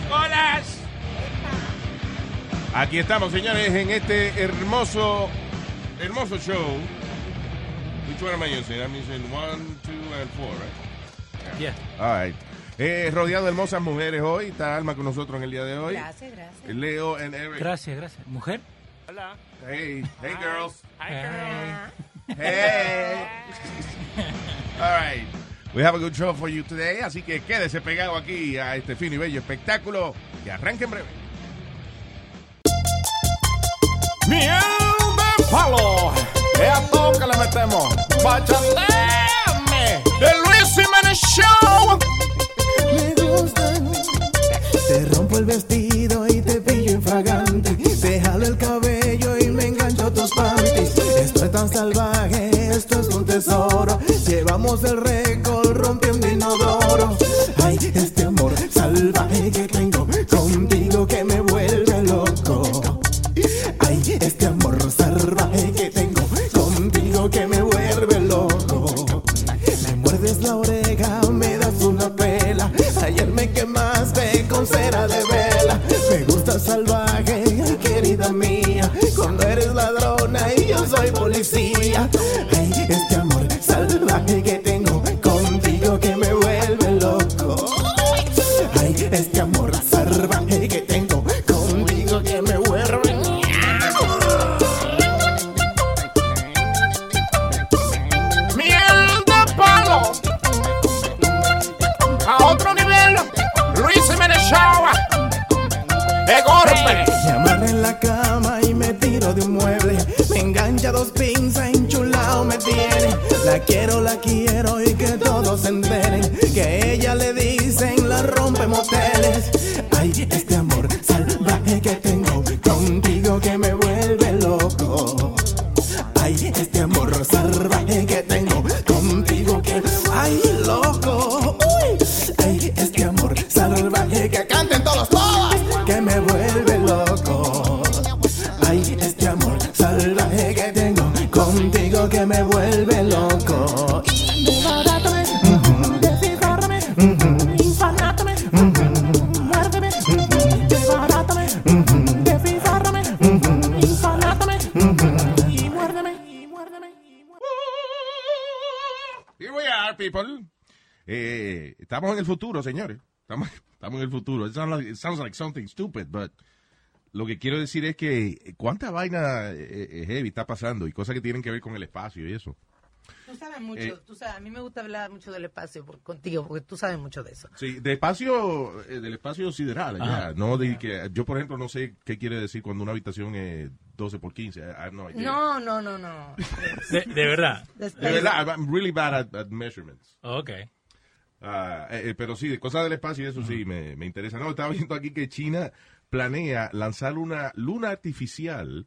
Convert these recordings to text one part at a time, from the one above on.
Nicolás. Aquí estamos, señores, en este hermoso, hermoso show. Which one am I using? I'm using one, two, and four, right? Yeah. All right. Eh, rodeado de hermosas mujeres hoy. Está Alma con nosotros en el día de hoy. Gracias, gracias. Leo and Eric. Gracias, gracias. ¿Mujer? Hola. Hey, hey, girls. Hi, girl. Hey. All right. We have a good show for you today, así que quédese pegado aquí a este fino y bello espectáculo que arranque en breve. Miel de palo. Es a todo que le metemos. Bachateame. The Luis Jiménez Show. me gustan. Te rompo el vestido y te pillo infragante. Te jalo el cabello y me engancho a tus panties. Esto es tan salvaje, esto es un tesoro. Llevamos el rompiendo oro. Eh, estamos en el futuro, señores. Estamos, estamos en el futuro. It sounds, like, it sounds like something stupid, but lo que quiero decir es que cuánta vaina eh, eh, heavy está pasando y cosas que tienen que ver con el espacio y eso. Tú sabes mucho, Eh. tú sabes, a mí me gusta hablar mucho del espacio por- contigo, porque tú sabes mucho de eso. Sí, de espacio, eh, del espacio sideral. Ajá. No de que, yo, por ejemplo, no sé qué quiere decir cuando una habitación es 12 por 15. I have no idea. No, no, no, no. De, de verdad. De verdad, I'm really bad at, at measurements. Ok. Ah, eh, eh, pero sí, de cosas del espacio y eso sí me, me interesa. No, estaba viendo aquí que China planea lanzar una luna artificial.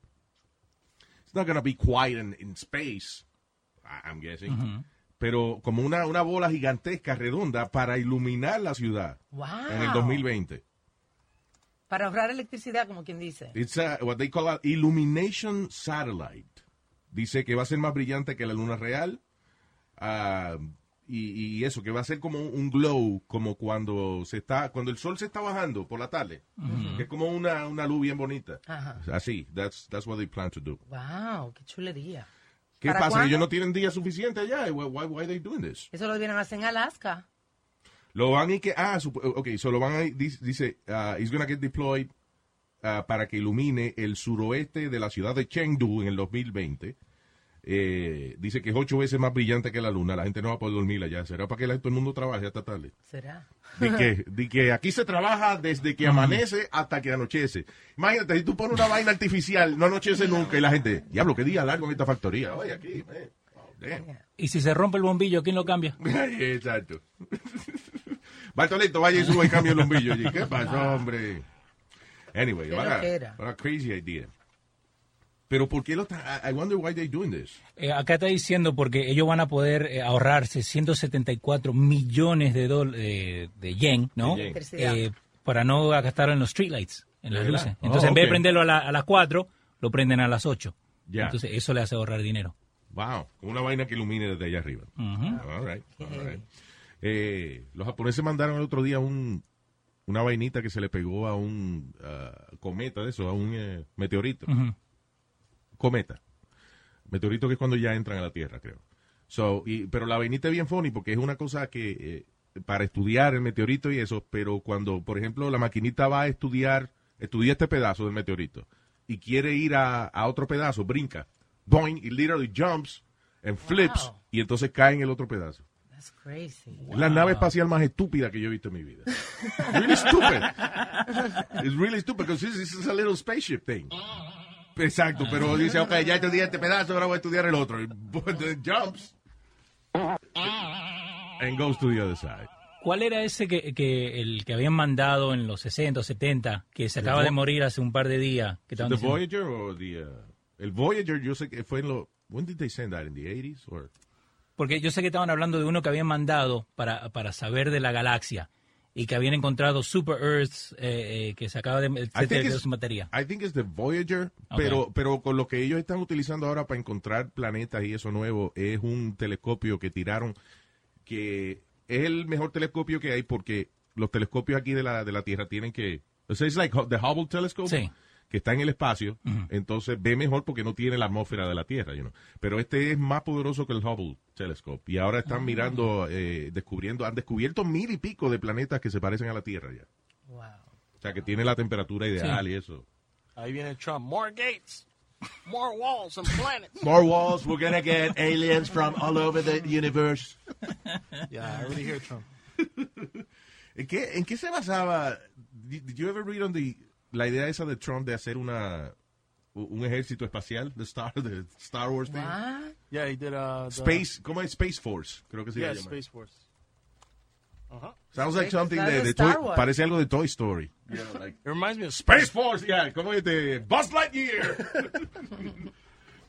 It's not gonna be quiet in, in space, I'm guessing. Pero como una, una bola gigantesca, redonda, para iluminar la ciudad Wow. en el 2020. Para ahorrar electricidad, como quien dice. It's a, what they call a illumination satellite. Dice que va a ser más brillante que la luna real. ah, y, y eso, que va a ser como un, glow, como cuando se está, cuando el sol se está bajando por la tarde. Que es como una, una luz bien bonita. Ajá. Así, that's, that's what they plan to do. Wow, qué chulería. ¿Qué ¿Para pasa? cuándo? Ellos no tienen día suficiente allá. Why, why, why they doing this? Eso lo vienen a hacer en Alaska. Lo van y que, ah, ok, so lo van a, dice, dice uh, it's gonna get deployed uh, para que ilumine el suroeste de la ciudad de Chengdu en el 2020. Eh, dice que es ocho veces más brillante que la luna. La gente no va a poder dormir allá. ¿Será para que la- todo el mundo trabaje hasta tarde? ¿Será? De que, de que aquí se trabaja desde que amanece hasta que anochece. Imagínate, si tú pones una vaina artificial, no anochece nunca y la gente, diablo, qué día largo en esta factoría. Oye, aquí, eh. Oh, damn. Y si se rompe el bombillo, ¿quién lo cambia? Exacto. Bartolito, vaya y suba y cambia el bombillo. allí. ¿Qué pasó, hombre? Anyway, what a, what a crazy idea. Pero ¿por qué lo está? I wonder why they're doing this. Eh, acá está diciendo porque ellos van a poder eh, ahorrarse 174 millones de, dol- eh, de yen, ¿no? De yen. Eh, para no gastarlo en los streetlights, en las ¿De luces. Entonces, Oh, en vez de prenderlo a, la- a las 4, lo prenden a las 8. Ya. Entonces, eso le hace ahorrar dinero. Wow, una vaina que ilumine desde allá arriba. Ujú. All right, all right. Eh, los japoneses mandaron el otro día un, una vainita que se le pegó a un ah, cometa de eso, a un eh, meteorito. Ujú. Cometa. Meteorito que es cuando ya entran a la Tierra, creo. So, y, pero la vainita es bien funny porque es una cosa que eh, para estudiar el meteorito y eso, pero cuando, por ejemplo, la maquinita va a estudiar, estudia este pedazo del meteorito y quiere ir a, a otro pedazo, brinca, boing, y literally jumps and flips Wow. y entonces cae en el otro pedazo. That's crazy. La nave espacial más estúpida que yo he visto en mi vida. really stupid. It's really stupid because this, this is a little spaceship thing. Exacto, pero dice, ok, ya estudié este pedazo, ahora voy a estudiar el otro. Y then jumps and goes to the other side. ¿Cuál era ese que, que el que habían mandado en los 60 o 70, que se acaba de morir hace un par de días? Que estaban The diciendo- Voyager o the... uh, el Voyager yo sé que fue en los... When did they send that? In the 80s? Or... Porque yo sé que estaban hablando de uno que habían mandado para, para saber de la galaxia y que habían encontrado super Earths eh, eh, que se acaba de, de it's- su materia. I think it's the Voyager, pero, pero con lo que ellos están utilizando ahora para encontrar planetas y eso nuevo, es un telescopio que tiraron que es el mejor telescopio que hay porque los telescopios aquí de la, de la Tierra tienen que... O sea, es like the Hubble Telescope, Sí. Que está en el espacio, entonces ve mejor porque no tiene la atmósfera de la Tierra, you know. Pero este es más poderoso que el Hubble Telescope. Y ahora están mirando, eh, descubriendo, han descubierto mil y pico de planetas que se parecen a la Tierra ya. Wow. O sea, que tiene la temperatura ideal y eso. Ahí viene Trump. More gates. More walls and planets. More walls, we're gonna get aliens from all over the universe. yeah, I already hear Trump. ¿En qué, ¿En qué se basaba? Did, did you ever read on the, la idea esa de Trump de hacer una un ejército espacial, the Star, the Star Wars thing? What? Yeah, he did uh, the, Space, ¿cómo es? Space Force, creo que se Yeah, llama. Space Force. Uh-huh. Sounds like something that's de, de de Toy- parece algo de Toy Story. It reminds me of Space Force, yeah, ¿cómo es de Buzz Lightyear?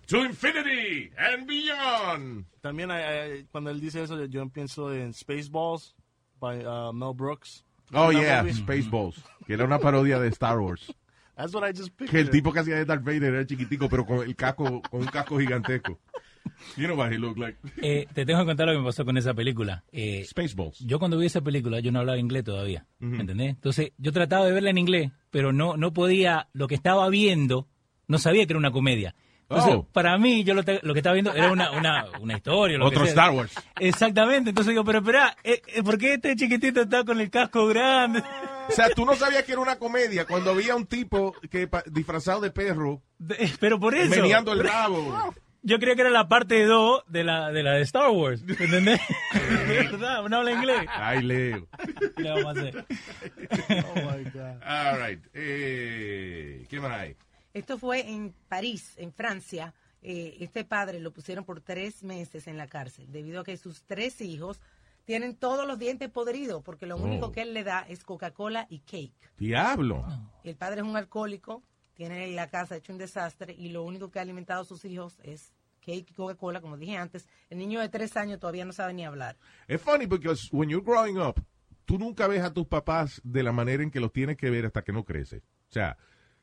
to infinity and beyond. También I- I- cuando él dice eso, yo pienso en Spaceballs by uh, Mel Brooks. Oh, yeah, movie? Spaceballs, que era una parodia de Star Wars. That's what I just Que pictured. el tipo que hacía de Darth Vader era chiquitico, pero con el casco, con un casco gigantesco. You know what he looked like. Eh, te tengo que contar lo que me pasó con esa película. Eh, Spaceballs. yo cuando vi esa película, yo no hablaba inglés todavía, ¿entendés? Entonces, yo trataba de verla en inglés, pero no, no podía, lo que estaba viendo, no sabía que era una comedia. Entonces, Oh. para mí, yo lo, te- lo que estaba viendo era una, una, una historia. Lo Otro. Star Wars. Exactamente, entonces digo, pero espera, eh, eh, ¿por qué este chiquitito está con el casco grande? O sea, tú no sabías que era una comedia cuando había un tipo que disfrazado de perro De- Pero por eso, meneando el rabo. yo creía que era la parte 2 de la, de la de Star Wars, ¿entendés? Verdad, no habla inglés. Ay, Leo. ¿Qué le vamos a hacer? Oh my God. All right. Eh, ¿Qué más hay? Esto fue en París, en Francia. Eh, este padre lo pusieron por tres meses en la cárcel debido a que sus tres hijos tienen todos los dientes podridos porque lo Oh. único que él le da es Coca-Cola y cake. Diablo. El padre es un alcohólico, tiene la casa hecho un desastre y lo único que ha alimentado a sus hijos es cake y Coca-Cola, como dije antes. El niño de tres años todavía no sabe ni hablar. Es funny because when you're growing up, tú nunca ves a tus papás de la manera en que los tienes que ver hasta que no crece. O sea,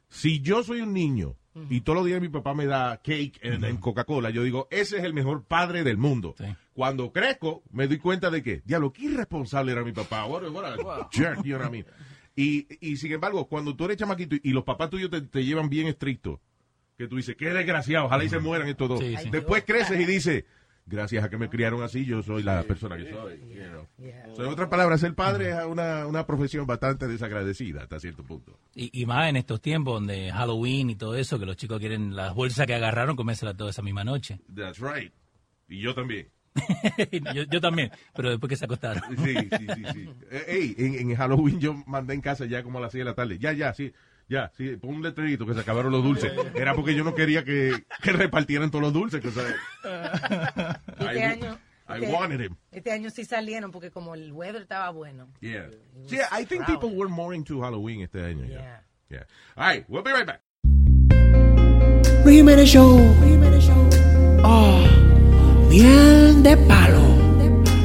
si yo soy un niño y todos los días mi papá me da cake en, en Coca-Cola, yo digo, ese es el mejor padre del mundo. Sí. Cuando crezco, me doy cuenta de que, diablo, qué irresponsable era mi papá. What a- what a jerk, you know what I mean? Y, y sin embargo, cuando tú eres chamaquito y, y los papás tuyos te, te llevan bien estricto, que tú dices, qué desgraciado, ojalá y se mueran estos dos. Sí, sí. Después creces y dices, gracias a que me criaron así, yo soy la persona que soy. you know. Yeah. So, en otras palabras, ser padre es una, una profesión bastante desagradecida hasta cierto punto. Y, y más en estos tiempos donde Halloween y todo eso, que los chicos quieren las bolsas que agarraron, comérselas toda esa misma noche. That's right. Y yo también. yo, yo también, pero después que se acostaron. Sí, sí, sí, sí. Eh, Ey, en, en Halloween yo mandé en casa ya como a las 6 de la tarde. Ya, ya, sí. Ya, sí, pon un letrerito que se acabaron los dulces. Era porque yo no quería que, que repartieran todos los dulces. Que, o sea, Este I, año, I este- wanted him. Este año sí salieron porque como el weather estaba bueno. Yeah. Yeah, I think proud. people were more into Halloween este año. Yeah. Yeah. Yeah. All right, we'll be right back. Jiménez Show. Oh, miel de palo.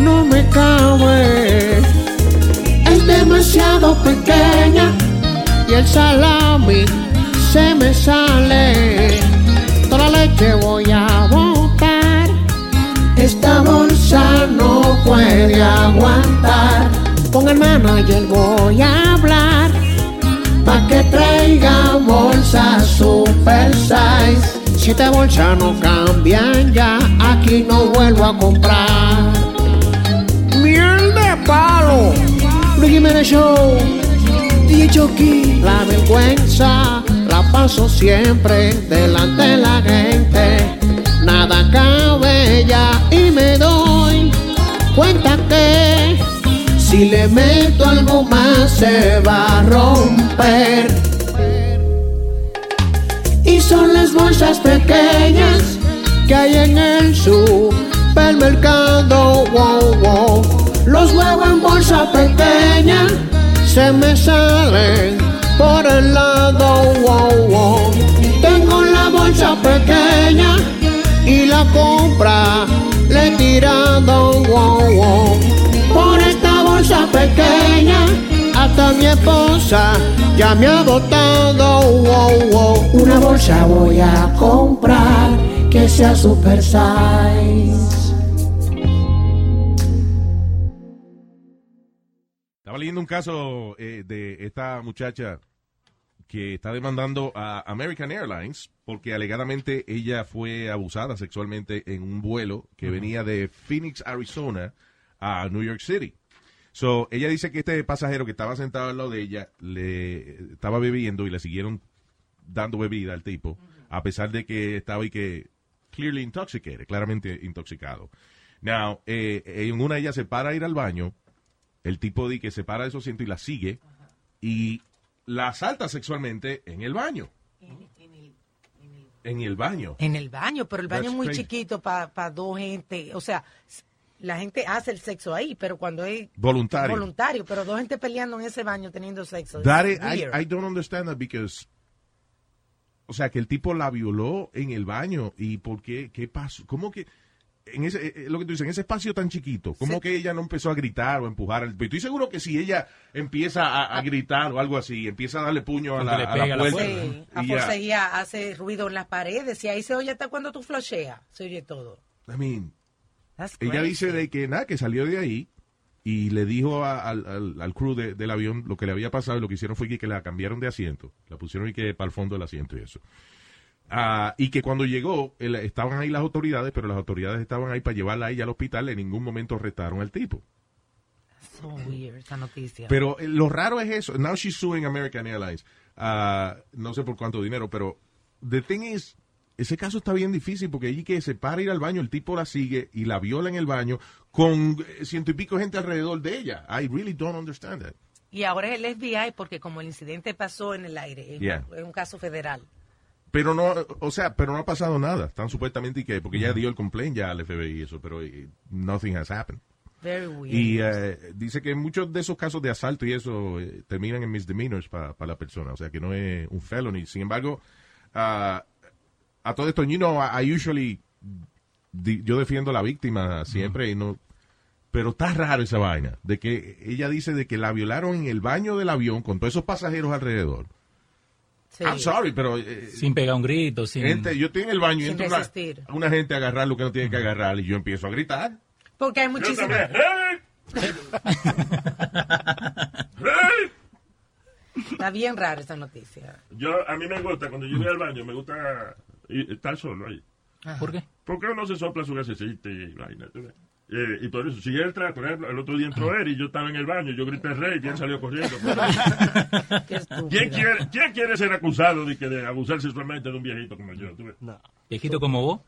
no me cabe. Es demasiado pequeña y el salami se me sale. Toda la leche voy a botar. Esta bolsa no puede aguantar. Con el manager voy a hablar. Pa' que traiga bolsa super size. Si esta bolsa no cambian ya, aquí no vuelvo a comprar. Palo. Luis Show. DJ Chucky. La vergüenza la paso siempre delante de la gente. Nada cabe ya y me doy cuenta que si le meto algo más se va a romper. Y son las bolsas pequeñas que hay en el supermercado. Wow, wow. Los huevos en bolsa pequeña se me salen por el lado. Wow, wow. Tengo la bolsa pequeña y la compra le he tirado. Wow, wow. Por esta bolsa pequeña hasta mi esposa ya me ha botado. Wow. Una bolsa voy a comprar que sea super size. Estaba leyendo un caso eh, de esta muchacha que está demandando a American Airlines porque alegadamente ella fue abusada sexualmente en un vuelo que venía de Phoenix, Arizona a New York City. So, ella dice que este pasajero que estaba sentado al lado de ella le estaba bebiendo y le siguieron dando bebida al tipo, a pesar de que estaba y que clearly intoxicated, claramente intoxicado. Now, eh, en una ella se para a ir al baño, el tipo de que se para de su asiento y la sigue y la asalta sexualmente en el baño. En el baño. En el baño, pero el baño That's es muy crazy. chiquito para dos gente. O sea, la gente hace el sexo ahí, pero cuando es Voluntario. voluntario, pero dos gente peleando en ese baño teniendo sexo. That is- I. I don't understand that because, o sea, que el tipo la violó en el baño y por qué, qué pasó, cómo que, en ese, eh, lo que tú dices, en ese espacio tan chiquito, ¿cómo Sí. que ella no empezó a gritar o a empujar? al- Estoy seguro que si ella empieza a, a gritar o algo así, empieza a darle puño a la, le a la puerta. Sí, a forcejear, hace ruido en las paredes y ahí se oye hasta cuando tú flasheas, se oye todo. I mean, ella dice de que nada, que salió de ahí y le dijo a- al, al, al crew de- del avión lo que le había pasado y lo que hicieron fue que, que la cambiaron de asiento, la pusieron y que para el fondo del asiento y eso. Ah, y que cuando llegó, el- estaban ahí las autoridades, pero las autoridades estaban ahí para llevarla a ella al hospital, en ningún momento arrestaron al tipo. So weird esa noticia. Pero eh, lo raro es eso. Now she's suing American Airlines. Ah, no sé por cuánto dinero, pero the thing is, ese caso está bien difícil porque allí que se para ir al baño, el tipo la sigue y la viola en el baño con eh, ciento y pico gente alrededor de ella. I really don't understand that. Y ahora es el FBI porque como el incidente pasó en el aire, es, Yeah. es un caso federal. Pero no, o sea, pero no ha pasado nada. Están supuestamente y que, porque ya dio el complaint ya al FBI y eso, pero nothing has happened. Very weird. Y eh, dice que muchos de esos casos de asalto y eso eh, terminan en misdemeanors para la persona, o sea que no es un felony. Sin embargo, ah, a todo esto, you know, I, I usually, di- yo defiendo a la víctima siempre y no, pero está raro esa vaina, de que ella dice de que la violaron en el baño del avión con todos esos pasajeros alrededor. Sí. I'm sorry, pero eh, Sin pegar un grito, sin... gente, yo estoy en el baño y entra una, resistir. una gente a agarrar lo que no tiene que agarrar y yo empiezo a gritar. Porque hay muchísimas... Está bien raro esa noticia. Yo, a mí me gusta, cuando yo voy al baño, me gusta ir- estar solo ahí. ¿Por qué? ¿Por qué uno se sopla su gasecita y vaina? Eh, y por eso, si entra, por ejemplo, el otro día entró él y yo estaba en el baño, yo grité rey y él salió corriendo. ¿Quién quiere, ¿Quién quiere ser acusado de, que de abusar sexualmente de un viejito como yo? ¿Tú ves? Viejito como vos.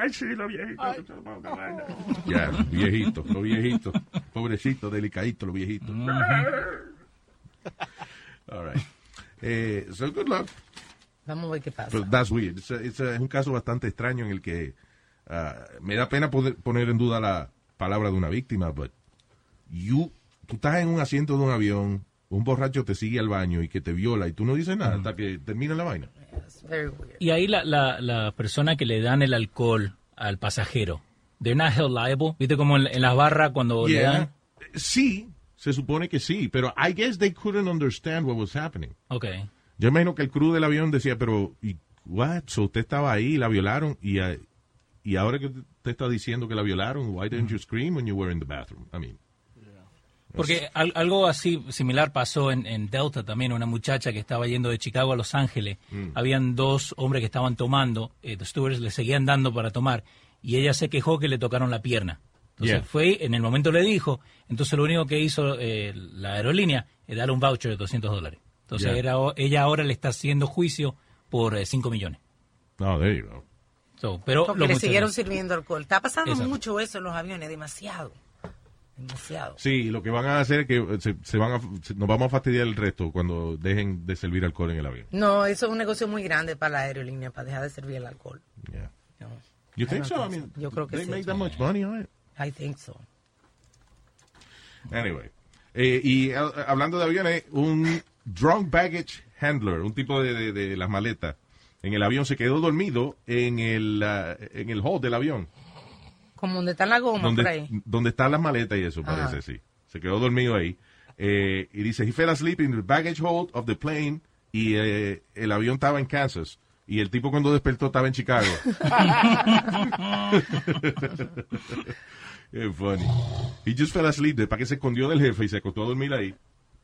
Ay, sí, lo viejito. que se lo ponga vaina. Ya, viejito, los viejitos. Pobrecito, delicadito, los viejitos. All right. Eh, so good luck. Vamos a ver qué pasa. But that's weird. It's a- it's a- es un caso bastante extraño en el que ah, me da pena poder poner en duda la palabra de una víctima, but you, tú estás en un asiento de un avión un borracho te sigue al baño y que te viola y tú no dices nada hasta que termina la vaina. It's very weird. Y ahí la, la, la persona que le dan el alcohol al pasajero, they're not held liable. ¿Viste como en, en las barras cuando le Yeah. dan? Sí, se supone que sí, pero I guess they couldn't understand what was happening. Ok. Yo imagino que el crew del avión decía, pero, ¿y what? So usted estaba ahí, la violaron, y, y ahora que usted está diciendo que la violaron, why didn't you scream when you were in the bathroom? I mean, Porque al- algo así similar pasó en, en Delta también, una muchacha que estaba yendo de Chicago a Los Ángeles. Mm. Habían dos hombres que estaban tomando, eh, los stewards le seguían dando para tomar, y ella se quejó que le tocaron la pierna. Entonces Yeah. fue, en el momento le dijo, entonces lo único que hizo eh, la aerolínea es darle un voucher de 200 dólares. Entonces Yeah. era, ella ahora le está haciendo juicio por 5 millones. no, there you go. So, pero Porque le siguieron sirviendo alcohol. Está pasando Exacto. mucho eso en los aviones, demasiado. Demasiado. Sí, lo que van a hacer es que eh, se, se van a, se- nos vamos a fastidiar el resto cuando dejen de servir alcohol en el avión. No, eso es un negocio muy grande para la aerolínea, para dejar de servir el alcohol. Yeah. No, You I think so? I mean. Yo creo que they sí. make that much money on it. I think so. Anyway. Eh, y hablando de aviones, un drunk baggage handler, un tipo de, de- de las maletas, en el avión se quedó dormido en el, ah, en el hall del avión. Como donde está la goma por donde, ahí. donde están las maletas y eso, Ajá. parece, sí. Se quedó dormido ahí. Eh, y dice, he fell asleep in the baggage hold of the plane y eh, el avión estaba en Kansas. Y el tipo cuando despertó estaba en Chicago. Qué funny. He just fell asleep, para que se escondió del jefe y se acostó a dormir ahí.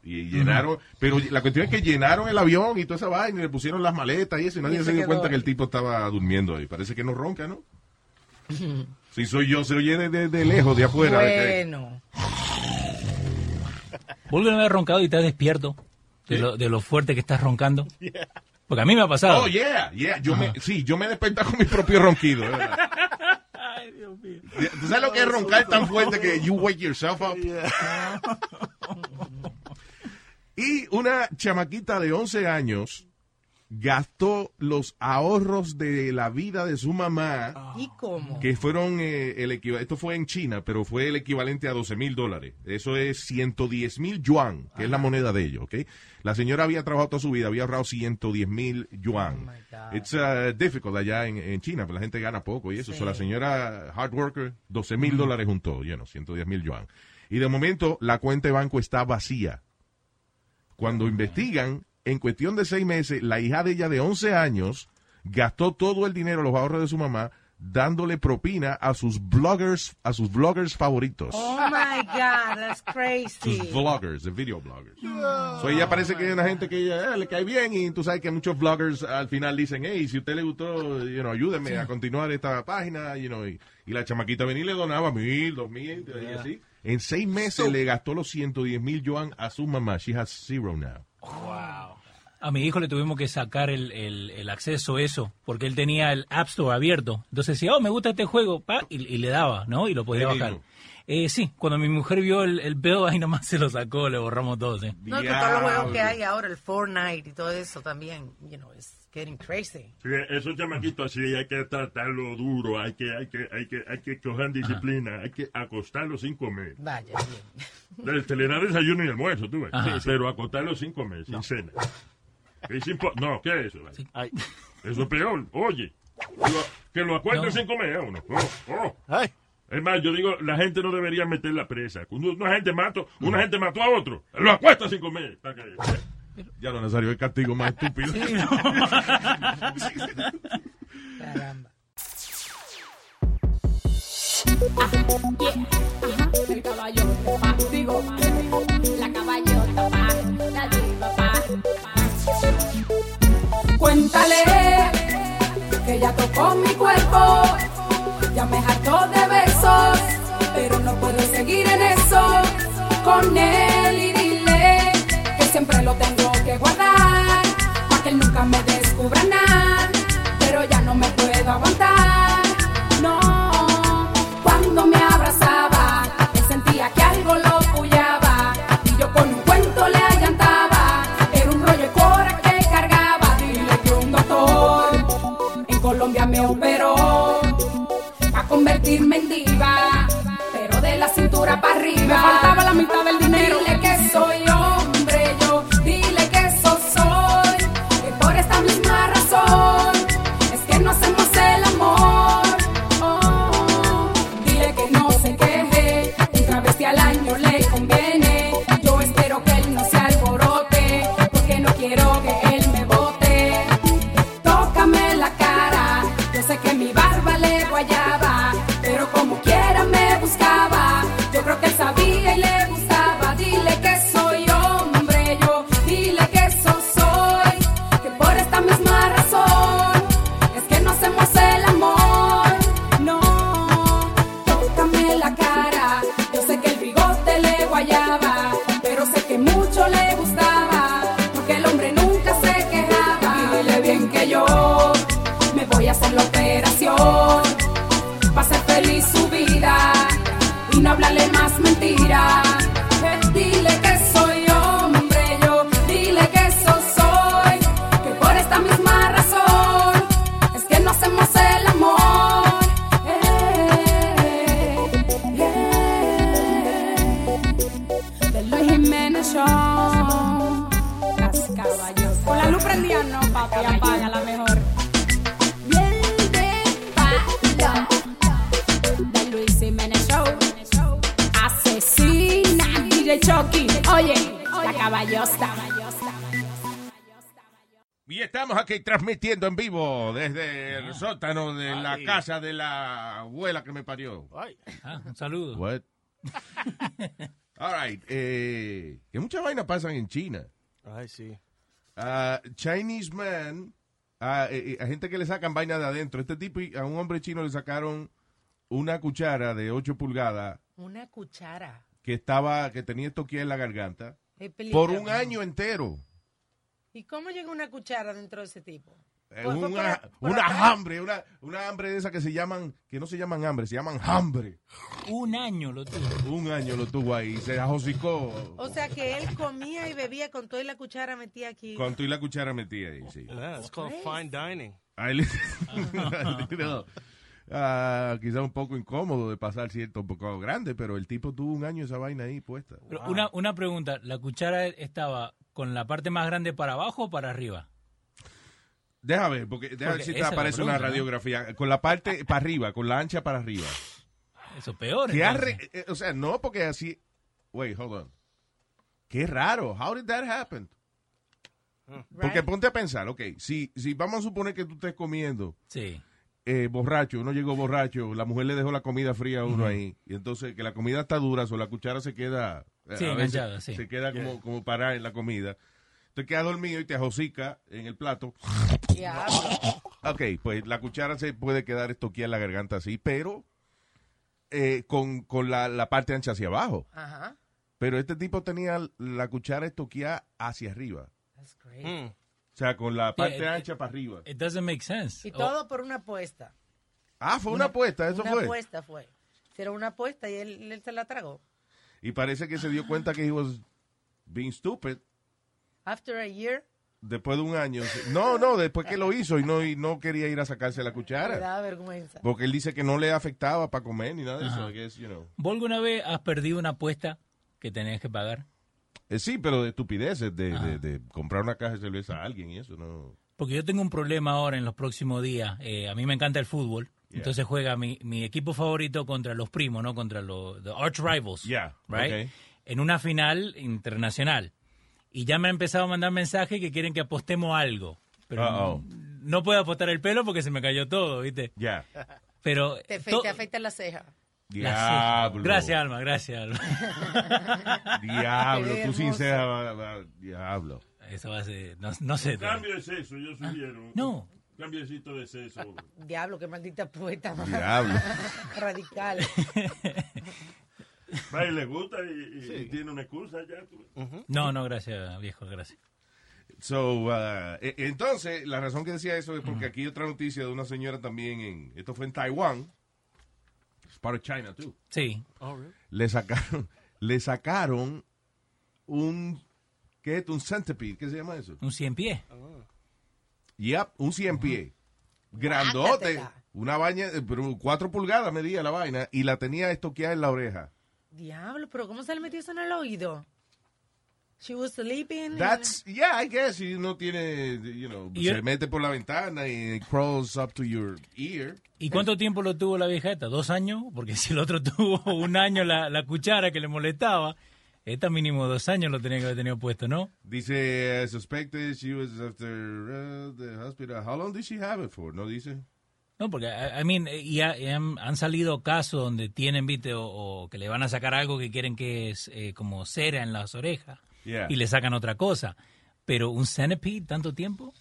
Y llenaron, pero la cuestión es que llenaron el avión y toda esa vaina y le pusieron las maletas y eso y nadie Y se se dio quedó cuenta que el tipo estaba durmiendo ahí. Parece que no ronca, ¿no? Si soy yo, se oye de, de- de lejos, de afuera. Bueno, ¿Vuelven a haber roncado y estás despierto de, lo, de lo fuerte que estás roncando? Porque a mí me ha pasado. Oh, yeah, yeah. Yo me, sí, yo me desperté con mi propio ronquido. ¿Tú sabes lo que es roncar tan fuerte que you wake yourself up? y una chamaquita de 11 años gastó los ahorros de la vida de su mamá ¿y cómo? que fueron eh, el equivalente, esto fue en China, pero fue el equivalente a 12 mil dólares. Eso es 110 mil yuan, que es la moneda de ellos, ¿ok? La señora había trabajado toda su vida, había ahorrado 110 mil yuan. Oh. It's uh, difficult allá en, en China, pero la gente gana poco y eso. Sí. So, la señora hard worker, 12 mil dólares juntó, you know, 110 mil yuan. Y de momento la cuenta de banco está vacía. Cuando investigan, en cuestión de seis meses, la hija de ella de 11 años gastó todo el dinero, los ahorros de su mamá, dándole propina a sus bloggers, a sus bloggers favoritos. Oh my God, that's crazy. Sus vloggers, de video bloggers. So ella parece que es una gente que ella, eh, le cae bien y tú sabes que muchos vloggers al final dicen, hey, si a usted le gustó, you know, ayúdeme a continuar esta página, you know, y, y la chamaquita venía y le donaba mil, dos mil, y así. En seis meses le gastó los 110 mil yuan a su mamá. She has zero now. A mi hijo le tuvimos que sacar el, el- el acceso a eso, porque él tenía el App Store abierto. Entonces decía, oh, me gusta este juego, pa, y, y le daba, ¿no? Y lo podía bajar. mismo. Eh, sí, cuando mi mujer vio el, el bill, ahí nomás se lo sacó, le borramos todos, ¿eh? No, con todos los juegos que hay ahora, el Fortnite y todo eso también, you know, it's getting crazy. Sí, esos chamaquitos así hay que tratarlo duro, hay que, hay que, hay que, hay que coger disciplina, hay que acostarlos sin comer. Vaya, bien. Te le da desayuno y almuerzo, tú ves. Ajá. Pero acostarlos sin comer, sin cena. Es no, ¿qué es eso? vale? Eso es peor. Oye, lo- que lo acuesten No. sin comer a uno. Oh, oh. Es más, yo digo, la gente no debería meter la presa. Una gente mató, una gente mató a otro, lo acuesta sin comer. para que- Ya lo Nazario, el castigo más estúpido. Caramba. El caballo pa, digo, la caballota la diva. Cuéntale que ya tocó mi cuerpo, ya me hartó de besos, pero no puedo seguir en eso con él y dile que siempre lo tengo nunca me descubra nada, pero ya no me puedo aguantar, no. Cuando me abrazaba, él sentía que algo lo pullaba. Y yo con un cuento le allantaba. Era un rollo de cora que cargaba. Dile que un doctor en Colombia me operó. Pa' convertirme en diva. Pero de la cintura para arriba. Me faltaba la mitad transmitiendo en vivo desde el sótano de la casa de la abuela que me parió. Ay. Ah, un saludo. What? All right. Eh, que muchas vainas pasan en China. Ay, sí. Ah, Chinese man, ah, eh, eh, a gente que le sacan vaina de adentro. Este tipo, a un hombre chino le sacaron una cuchara de 8 pulgadas Una cuchara. que estaba, que tenía estoquía en la garganta por un año entero. ¿Y cómo llega una cuchara dentro de ese tipo? Eh, una por- por una hambre, una, una hambre de esas que se llaman, que no se llaman hambre, se llaman hambre. Un año lo tuvo. Un año lo tuvo ahí, se ajosicó O sea que él comía y bebía con todo y la cuchara metía aquí. con tú y la cuchara metida ahí, sí. Yeah, it's called fine dining. Ahí le- No. Ah, quizá un poco incómodo de pasar cierto, un poco grande, pero el tipo tuvo un año esa vaina ahí puesta. Pero una, una pregunta, ¿la cuchara estaba con la parte más grande para abajo o para arriba? Deja ver, porque deja ver si te es aparece una radiografía. Con la parte para arriba, con la ancha para arriba. Eso peor. ¿Qué entonces. arre- eh, o sea, no porque así. Wait, hold on. Qué raro. How did that happen? Porque Right? ponte a pensar, ok, si, si vamos a suponer que tú estés comiendo Sí. eh, borracho, uno llegó borracho, la mujer le dejó la comida fría a uno ahí, y entonces que la comida está dura, o la cuchara se queda, eh, Sí, a veces sí. se queda como, como parada en la comida. Te quedas dormido y te ajosica en el plato. Diablo. Ok, pues la cuchara se puede quedar estoqueada en la garganta así, pero eh, con, con la, la parte ancha hacia abajo. Ajá. Pero este tipo tenía la cuchara estoqueada hacia arriba. That's great. Mm. O sea, con la parte ancha para arriba. It doesn't make sense. Y O- todo por una apuesta. Ah, fue una, apuesta, eso una fue. apuesta fue. Hicieron una apuesta y él, él se la tragó. Y parece que se dio cuenta que he was being stupid After a year, después de un año. No, no, después que lo hizo y no, y no quería ir a sacarse la me cuchara. da vergüenza. Porque él dice que no le afectaba para comer ni nada de eso. I guess, you know. ¿Vos alguna vez has perdido una apuesta que tenés que pagar? Eh, sí, pero de estupideces, de, de- de comprar una caja de cerveza a alguien y eso, no. Porque yo tengo un problema ahora en los próximos días. Eh, a mí me encanta el fútbol. Yeah. Entonces juega mi, mi equipo favorito contra los primos, ¿no? Contra los the arch rivals. Yeah, right? ok. En una final internacional. Y ya me han empezado a mandar mensajes que quieren que apostemos algo. Pero no puedo apostar el pelo porque se me cayó todo, ¿viste? Ya. Pero Te, fe- to- te afecta la ceja. Diablo. Gracias, Alma, gracias, Alma. Diablo, tú sin ceja, va- va- diablo. Eso va a ser, no, no sé. Cambio de sexo, yo sugiero. No. Cambiecito de sexo. Diablo, qué maldita apuesta. más Diablo. Radical. Va, y le gusta y, y- y tiene una excusa ya. tú. No, no, gracias, viejo, gracias. So, uh, e- entonces, la razón que decía eso es porque aquí hay otra noticia de una señora también en, esto fue en Taiwán, it's part of China too. Sí. Oh, really? Le sacaron, le sacaron un, ¿qué es? Un centipede, ¿qué se llama eso? Un 100 pies. Yep, un 100 pie. Grandote, una vaina, eh, pero cuatro pulgadas medía la vaina y la tenía estoqueada en la oreja. Diablo, pero ¿cómo se le metió eso en el oído? She was sleeping. That's, yeah, I guess, y no tiene, you know, Y se yo- mete por la ventana y crawls up to your ear. ¿Y cuánto tiempo lo tuvo la vieja esta? ¿Dos años? Porque si el otro tuvo un año la, la cuchara que le molestaba, esta mínimo dos años lo tenía que haber tenido puesto, ¿no? Dice, uh, suspected she was after uh, the hospital. How long did she have it for? No dice. No, porque, I, mean, eh, y, ha- y han, han salido casos donde tienen, viste, o, o que le van a sacar algo que quieren que es eh, como cera en las orejas Yeah. y le sacan otra cosa. Pero un centipede, ¿tanto tiempo?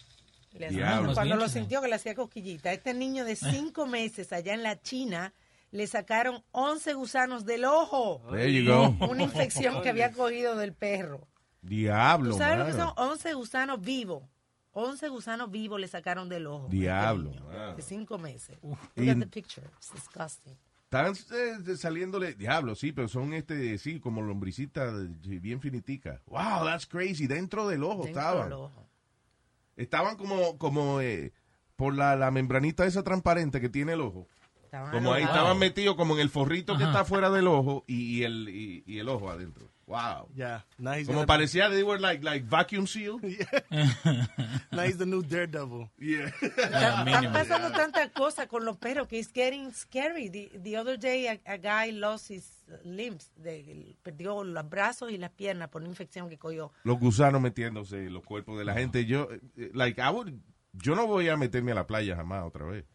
Le. Cuando lo Bien. sintió que le hacía cosquillita. Este niño de cinco meses allá en la China le sacaron 11 gusanos del ojo. There you go. Una infección que había cogido del perro. Diablo, ¿Tú sabes lo que mano. son 11 gusanos vivos? 11 gusanos vivos le sacaron del ojo. este Diablo, niño, wow. De cinco meses. Y- Look at the picture. It's disgusting. Están eh, saliéndole, diablo, sí, pero son este, sí, como lombricitas bien finiticas. Wow, that's crazy. Dentro del ojo Dentro estaban. del ojo. Estaban como, como eh, por la, la membranita esa transparente que tiene el ojo. Estaban Como ahí estaban metidos como en el forrito que está fuera del ojo y, y el, y, y el ojo adentro. Wow. Yeah. Now he's Como parecía, they were like, like vacuum sealed. now he's the new Daredevil. Yeah. Están pasando tantas cosas con los perros que it's getting scary. The, the other day a, a guy lost his limbs. De- perdió los brazos y las piernas por una infección que cogió. Los gusanos metiéndose en los cuerpos de la gente. Yo, eh, like, I would- yo no voy a meterme a la playa jamás otra vez.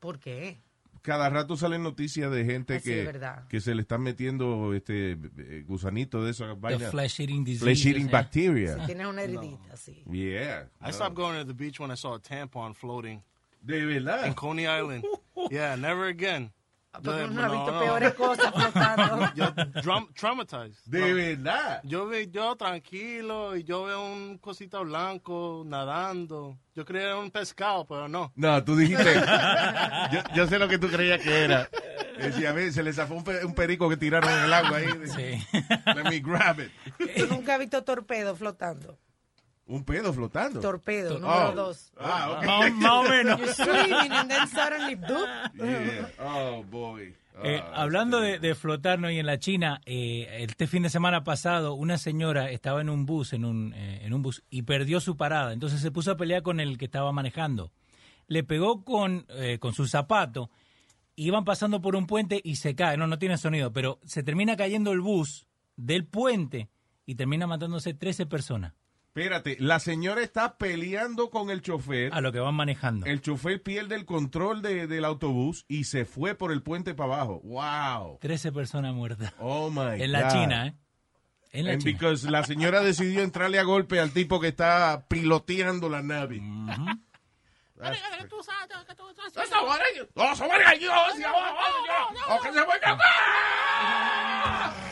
¿Por qué? Cada rato salen noticias de gente que, que se le están metiendo este eh, gusanitos de esas The vainas. flesh eating disease. Flesh eating sea. bacteria. Si tienes una heridita, sí. Yeah. I stopped going to the beach when I saw a tampon floating De verdad. in Coney Island. Yeah, never again. Porque Yo- uno ha visto no. peores cosas flotando. Yo drum- traumatized. De No. verdad. Yo ve yo tranquilo y yo veo un cosita blanco nadando. Yo creía que era un pescado, pero no. No, tú dijiste. yo, yo sé lo que tú creías que era. Decía, a ver, se le zafó un, pe- un perico que tiraron en el agua ahí. Sí. Let me grab it. Tú nunca has visto torpedo flotando. Un pedo flotando. Torpedo, Tor- número Oh. dos. Ah, ok. Más, más o menos. You're swimming and then suddenly, doop. Yeah. Oh, boy. Eh, Ah, hablando de, de flotar ¿no? y en la China, eh, este fin de semana pasado una señora estaba en un bus, en un, eh, en un bus y perdió su parada. Entonces se puso a pelear con el que estaba manejando. Le pegó con, eh, con su zapato, iban pasando por un puente y se cae. No, no tiene sonido, pero se termina cayendo el bus del puente y termina matándose 13 personas Espérate, la señora está peleando con el chofer. a lo que van manejando. El chofer pierde el control de- del autobús y se fue por el puente para abajo. Wow. 13 personas muertas. Oh my En la God. China, ¿eh? En la And China. because la señora decidió entrarle a golpe al tipo que está piloteando la nave.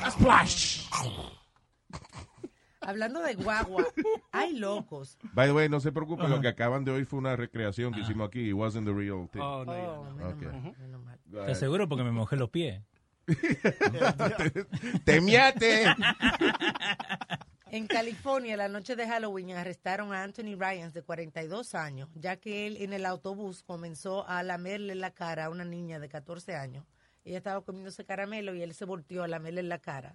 That's crazy. Hablando de guagua, hay locos. By the way, no se preocupen, lo que acaban de oír fue una recreación que hicimos aquí. It wasn't the real thing. Oh, no, Oh, no. menos Ok. mal, menos mal. ¿Estás seguro? Porque me mojé los pies. ¡Te miate! En California, la noche de Halloween, arrestaron a Anthony Ryans, de 42 años, ya que él en el autobús comenzó a lamerle la cara a una niña de 14 años. Ella estaba comiéndose caramelo y él se volteó a lamerle la cara.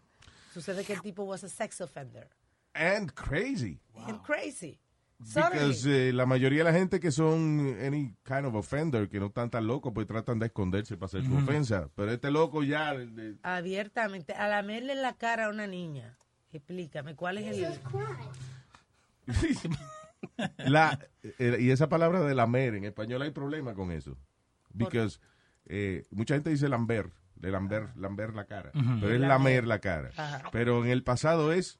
Sucede que el tipo was a sex offender. And crazy. And crazy. Because eh, la mayoría de la gente que son any kind of offender, que no están tan locos, pues tratan de esconderse para hacer su ofensa. Pero este loco ya... eh, abiertamente, a lamerle la cara a una niña. Explícame, ¿cuál es el...? la, eh, y esa palabra de lamer, en español hay problema con eso. Because eh, mucha gente dice lamber, de lamber, lamber la cara. Pero es Lamer. lamer la cara. Ajá. Pero en el pasado es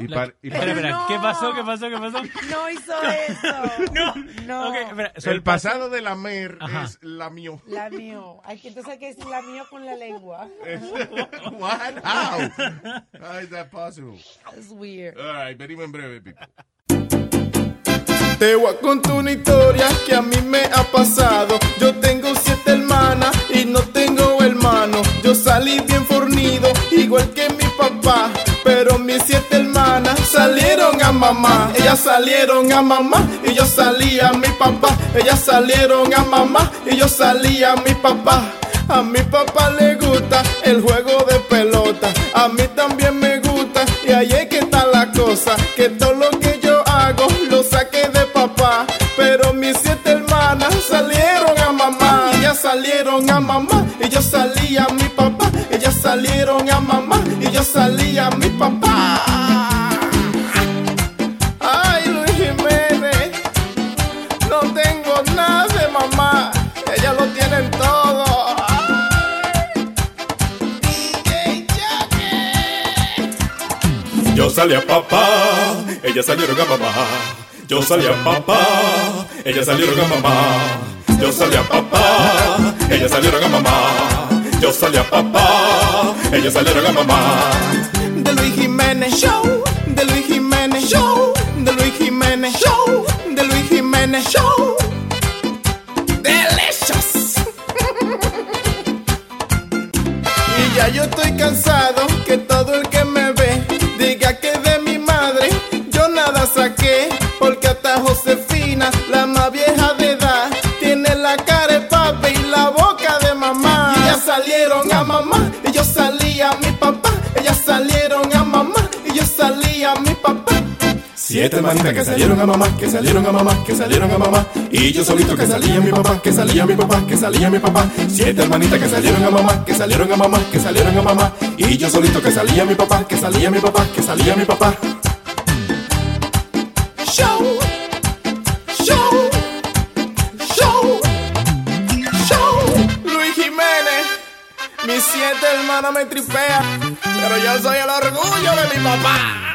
Y La- par- y par- Espera, espera, No. ¿qué pasó? ¿Qué pasó? ¿Qué pasó? No hizo eso. no. No. Espera, so el pasado de lamer Ajá. es lamió. Lamió. Hay que, entonces hay que decir lamió con la lengua. What? How? How is that possible? That's weird. All right, venimos en breve, people. Te voy a contar una historia que a mí me ha pasado. Yo tengo siete hermanas y no tengo hermano. Yo salí bien fornido, igual que mi papá. Pero mis siete hermanas salieron a mamá. Ellas salieron a mamá y yo salí a mi papá. Ellas salieron a mamá y yo salí a mi papá. A mi papá le gusta el juego de pelota. A mí también me gusta. Y ahí es que está la cosa. Que todo lo que yo hago lo saqué de papá. Pero mis siete hermanas salieron a mamá. Ellas salieron a mamá. Y yo salí a mi papá. Salieron a mamá. Y yo salí a mi papá. Ay, Luis Jiménez. No tengo nada de mamá. Ellas lo tienen todo. Yo salí a papá, ellas salieron a mamá. Yo salí a papá, ellas salieron a mamá. Yo salí a papá, ellas salieron a mamá. Yo salí a papá, ellos salieron a mamá. De Luis Jiménez. Show, de Luis Jiménez. Show, de Luis Jiménez. Show, de Luis Jiménez. Show. Delicious. y ya yo estoy cansado. Siete hermanitas que salieron a mamá, que salieron a mamá, que salieron a mamá. Y yo solito que salía mi papá, que salía mi papá, que salía mi papá. Siete hermanitas que salieron a mamá, que salieron a mamá, que salieron a mamá. Y yo solito que salía mi papá, que salía mi papá, que salía mi papá. Show, show, show, show. Luis Jiménez, mis siete hermanas me tripean, pero yo soy el orgullo de mi papá.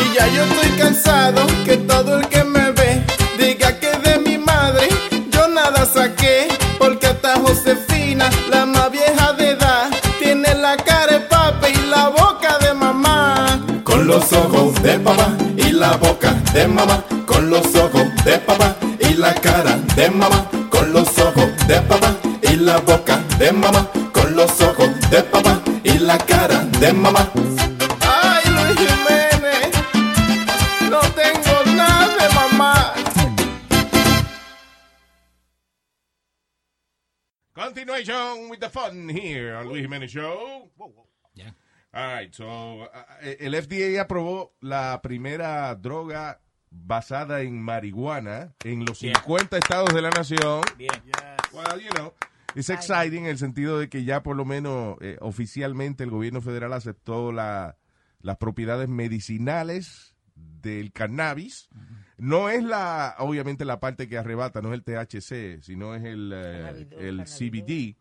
Y ya yo estoy cansado que todo el que me ve diga que de mi madre yo nada saqué. Porque hasta Josefina, la más vieja de edad, tiene la cara de papi y la boca de mamá. Con los ojos de papá y la boca de mamá. Con los ojos de papá y la cara de mamá. Con los ojos de papá y la boca de mamá. Con los ojos de papá y la cara de mamá. Show. Yeah. All right, so uh, el FDA aprobó la primera droga basada en marihuana en los 50 estados de la nación. Bien. Well, you know, it's exciting en el sentido de que ya por lo menos eh, oficialmente el gobierno federal aceptó la- las propiedades medicinales del cannabis. No es la, obviamente la parte que arrebata, no es el THC, sino es el, eh, el. CBD,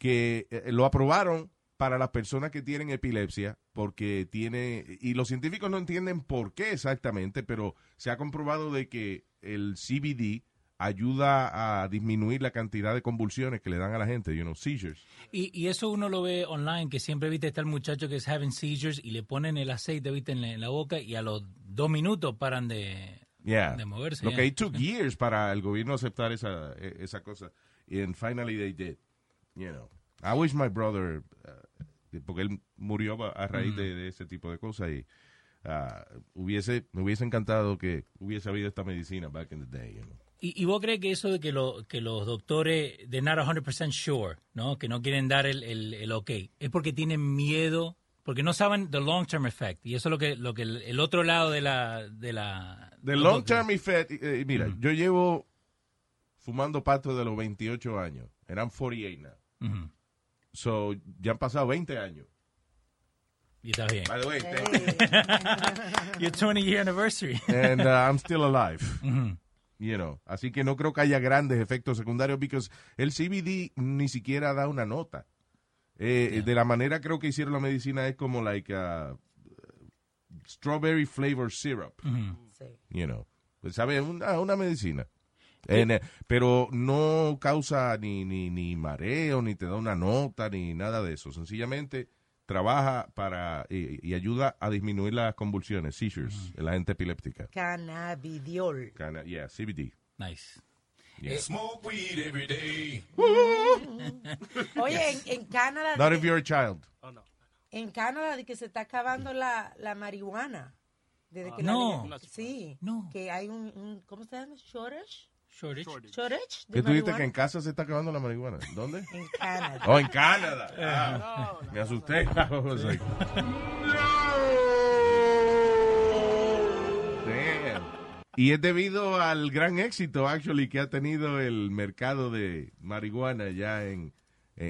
que eh, lo aprobaron para las personas que tienen epilepsia, porque tiene, y los científicos no entienden por qué exactamente, pero se ha comprobado de que el CBD ayuda a disminuir la cantidad de convulsiones que le dan a la gente, you know, seizures. Y, y eso uno lo ve online, que siempre, viste, está el muchacho que es having seizures y le ponen el aceite, viste, en la, en la boca y a los dos minutos paran de, Yeah. de moverse. Lo que it took years para el gobierno aceptar esa, eh, esa cosa. And finally they did. You know. I wish my brother, uh, porque él murió a a raíz de, de ese tipo de cosas y uh, hubiese, me hubiese encantado que hubiese habido esta medicina back in the day, you know. ¿Y, y vos crees que eso de que, lo, que los doctores, de not 100% sure, ¿no? que no quieren dar el, el, el ok, es porque tienen miedo, porque no saben the long term effect? Y eso es lo que, lo que el, el otro lado de la... De la The long term effect, eh, mira, yo llevo fumando pasto de los 28 años. Eran 48 now. So, ya han pasado 20 años. Y está bien. By the way, Your 20 year anniversary. and uh, I'm still alive. You know, así que no creo que haya grandes efectos secundarios because el CBD ni siquiera da una nota. Eh, De la manera creo que hicieron la medicina es como like uh, strawberry flavor syrup. Sí. you know. Pues sabe una, una medicina. En, eh, pero no causa ni, ni, ni mareo, ni te da una nota, ni nada de eso. Sencillamente trabaja para y, y ayuda a disminuir las convulsiones, seizures, en la gente epiléptica. Cannabidiol. Cana- yeah, CBD. Nice. Yeah. Smoke weed every day. Oye, en, en Canadá, Not if que- you're a child. en Canadá de que se está acabando la, la marihuana. Desde que la No. sí. No. Que hay un, un- ¿cómo se llama? Shortage. Shortage. Shortage. de ¿Qué tú dijiste que en casa se está acabando la marihuana? ¿Dónde? En Canadá. Oh, en Canadá. Ah, me asusté. I was like, Damn. Y es debido al gran éxito, actually, que ha tenido el mercado de marihuana ya en,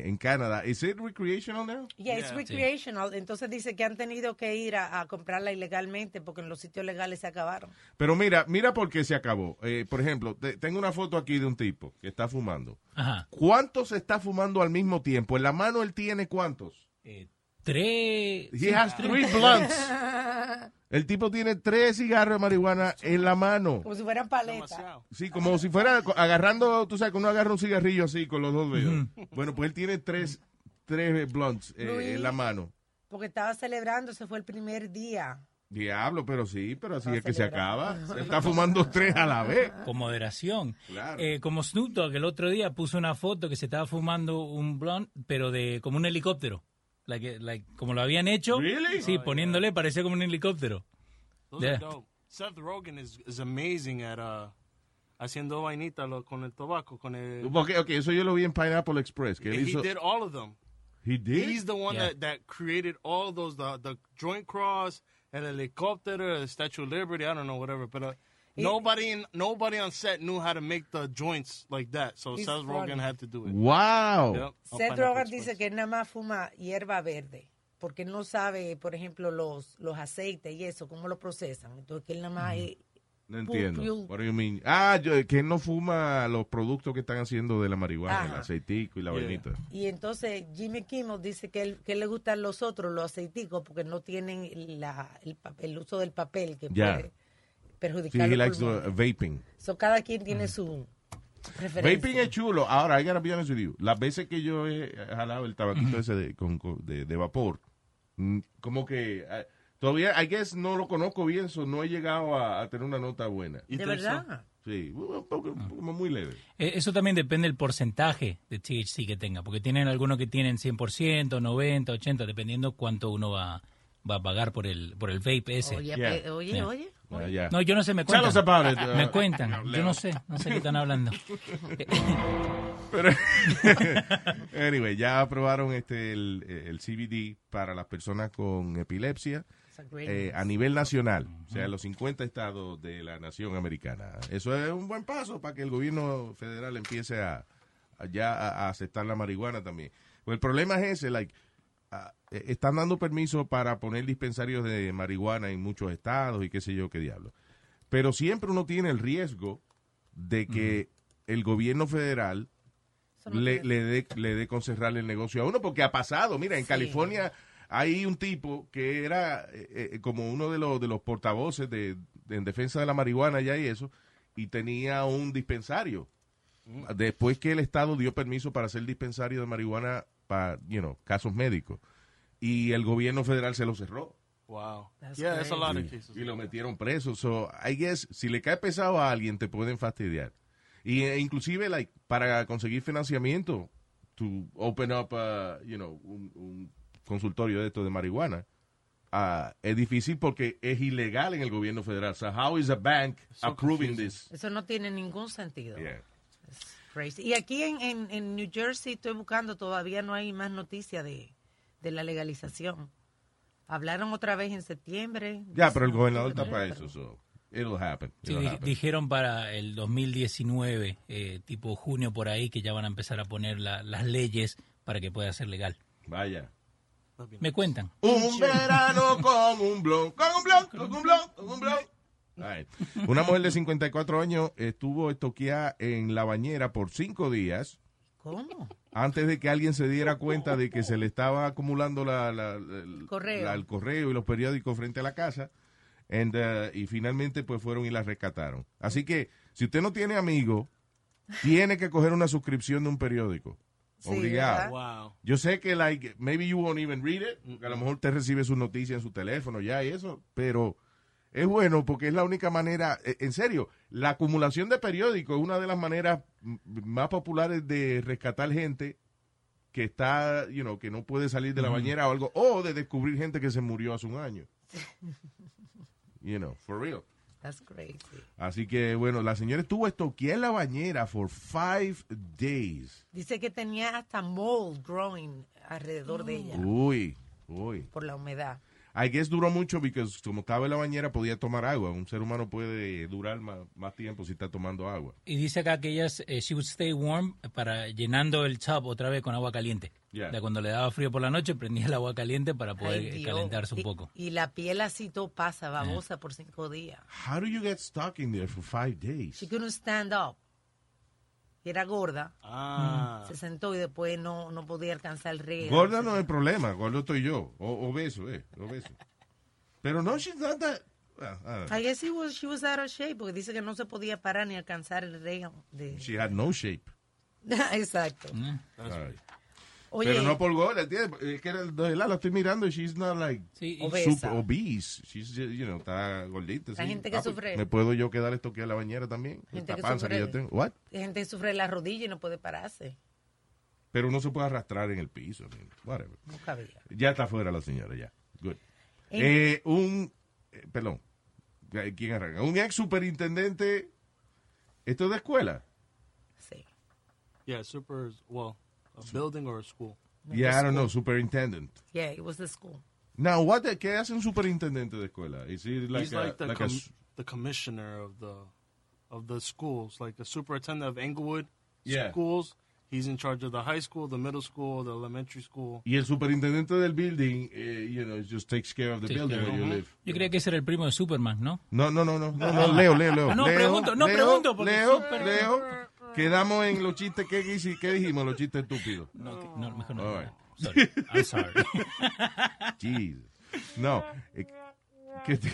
en Canadá. ¿Es it recreational now? Yeah, it's Yeah. recreational. Entonces dice que han tenido que ir a, a comprarla ilegalmente porque en los sitios legales se acabaron. Pero mira, mira por qué se acabó. Eh, por ejemplo, te- tengo una foto aquí de un tipo que está fumando. Ajá. ¿Cuántos está fumando al mismo tiempo? En la mano él tiene cuántos? Eh, tres... He has three blunts. El tipo tiene tres cigarros de marihuana en la mano. Como si fueran paletas. Sí, como si fuera agarrando, tú sabes, que uno agarra un cigarrillo así con los dos dedos. Bueno, pues él tiene tres, tres blunts eh, Luis. en la mano. Porque estaba celebrando, ese fue el primer día Diablo, pero sí, pero así es que se acaba. Se está fumando tres a la vez. Con moderación. Claro. Eh, como Snoop Dogg el otro día puso una foto que se estaba fumando un blunt, pero de como un helicóptero. Like, like, como lo habían hecho. Really? Sí, poniéndole parecía como un helicóptero. Yeah. Seth Rogen is, is amazing at uh, haciendo vainita lo- con el tabaco, con el... Ok, ok, eso yo lo vi en Pineapple Express. Que él He hizo, did all of them. He did? He's the one Yeah. that, that created all those, the, the joint cross, el helicóptero, the Statue of Liberty, I don't know, whatever. But uh, nobody, in, nobody on set knew how to make the joints like that. So He's Seth Rogen funny. had to do it. Wow. Yep, Seth Rogen dice que él nada más fuma hierba verde, porque él no sabe, por ejemplo, los, los aceites y eso, cómo lo procesan. Entonces, que él nada más es- No entiendo. What do you mean? Ah, yo- que él no fuma los productos que están haciendo de la marihuana, el aceitico y la Yeah. vainita. Y entonces Jimmy Kimmel dice que, él, que le gustan los otros, los aceiticos, porque no tienen la, el, uso del papel que Ya. puede Sí, perjudicar he los likes the vaping. So, cada quien tiene su preferencia. Vaping es chulo. Ahora, I gotta be honest with you. Las veces que yo he jalado el tabaquito ese de, con- de, de vapor, mm, como que eh, todavía, I guess, no lo conozco bien, so no he llegado a, a tener una nota buena. ¿De verdad? Sí, como muy leve. Eh, Eso también depende del porcentaje de THC que tenga, porque tienen algunos que tienen 100%, 90, 80, dependiendo cuánto uno va, va a pagar por el, por el vape ese. Oye, Yeah. oye, Yeah. oye. Ah, ya. No, yo no sé, me cuentan. us about it, uh, me cuentan. Yo no sé, no sé qué están hablando. Pero, anyway, ya aprobaron este el, el CBD para las personas con epilepsia eh, a nivel nacional, o sea, en los 50 estados de la nación americana. Eso es un buen paso para que el gobierno federal empiece a, a ya a, a aceptar la marihuana también. Pues el problema es ese, like, ah, están dando permiso para poner dispensarios de marihuana en muchos estados y qué sé yo qué diablo. Pero siempre uno tiene el riesgo de que el gobierno federal le, le dé le dé con cerrarle el negocio a uno, porque ha pasado. Mira, en Sí. California hay un tipo que era eh, eh, como uno de los, de los portavoces de, de- en defensa de la marihuana ya y eso, y tenía un dispensario. Después que el Estado dio permiso para hacer dispensario de marihuana para, you know, casos médicos. Y el gobierno federal se lo cerró. Wow. That's yeah, there's a lot of Y, cases. y lo metieron preso. So, I guess, si le cae pesado a alguien, te pueden fastidiar. Y eh, inclusive, like, para conseguir financiamiento, to open up, uh, you know, un, un consultorio de esto de marihuana, ah, es difícil porque es ilegal en el gobierno federal. So, how is a bank So approving confusing. this? Eso no tiene ningún sentido. Yeah. Crazy. Y aquí en, en, en New Jersey estoy buscando, todavía no hay más noticia de, de la legalización. Hablaron otra vez en septiembre. Ya, pero el gobernador está para eso, so it'll happen. Sí, It'll di- happen. dijeron para el 2019, eh, tipo junio por ahí, que ya van a empezar a poner la- las leyes para que pueda ser legal. Vaya. Me cuentan. Un verano con un blon, con un blon, con un blon, con un blon. Right. Una mujer de 54 años estuvo estoqueada en la bañera por cinco días ¿Cómo? antes de que alguien se diera cuenta de que se le estaba acumulando la, la- el, Correo. la- el correo y los periódicos frente a la casa. And, uh, y finalmente pues fueron y la rescataron. Así que si usted no tiene amigos, tiene que coger una suscripción de un periódico. Sí, Obligado. Wow. Yo sé que, like, maybe you won't even read it, porque a lo mejor usted recibe sus noticias en su teléfono ya y eso, pero es bueno porque es la única manera, eh, en serio, la acumulación de periódicos es una de las maneras más populares de rescatar gente que está, you know, que no puede salir de la bañera o algo, o de descubrir gente que se murió hace un año. You know, for real. That's crazy. Así que, bueno, la señora estuvo estoqueada en la bañera for five days. Dice que tenía hasta mold growing alrededor de ella Uy, uy. por la humedad. I guess duró mucho porque como estaba en la bañera podía tomar agua. Un ser humano puede durar más, más tiempo si está tomando agua. Y dice acá que ella, eh, she would stay warm para llenando el tub otra vez con agua caliente. Yeah. Ya cuando le daba frío por la noche, prendía el agua caliente para poder Ay, eh, calentarse un Y- poco. Y, la piel así todo pasa, babosa por cinco días. How do you get stuck in there for five days? She couldn't stand up. Y era gorda. Ah. Se sentó y después no, no podía alcanzar el río. Gorda no es problema, gordo estoy yo. O, obeso, eh, obeso. Pero no, she's not that... ah. I guess he was, she was out of shape porque dice que no se podía parar ni alcanzar el río. De... She had no shape. Exacto. Ay. Oye. Pero no por gol, ¿entiendes? Es que la estoy mirando y she's not like Sí, super obese. She's, you know, está gordita. La sí. gente que Ah, pues, sufre- ¿Me puedo yo quedar esto aquí a la bañera también? Gente Esta que panza que sufre- yo tengo. What? Hay gente que sufre la rodilla y no puede pararse. Pero uno se puede arrastrar en el piso. I mean, whatever. No cabía. Ya está fuera la señora, ya. Good. En- Eh, un, eh, perdón, ¿quién arranca? Un ex superintendente, ¿esto es de escuela? Sí. Yeah, super, well, building or a school. Yeah, I don't know, superintendent. Yeah, it was the school. Now, what, ¿qué hace un superintendente de escuela? Is it like He's a- like the like com- the commissioner of the of the schools, like the superintendent of Englewood Yeah. schools. He's in charge of the high school, the middle school, the elementary school. y el superintendente del building, eh, you know, just takes care of the Sí, building where you live. Yo creía que ese era el primo de Superman, ¿no? No, no, no, no, no, no, Leo, Leo, Leo. Ah, no, Leo, pregunto, no, Leo, pregunto, porque Leo, Leo, quedamos en los chistes, ¿qué, qué, dijimos? Los chistes estúpidos. No, que- no, mejor no. All right. Sorry. I'm sorry. Jesus. No. eh, que te-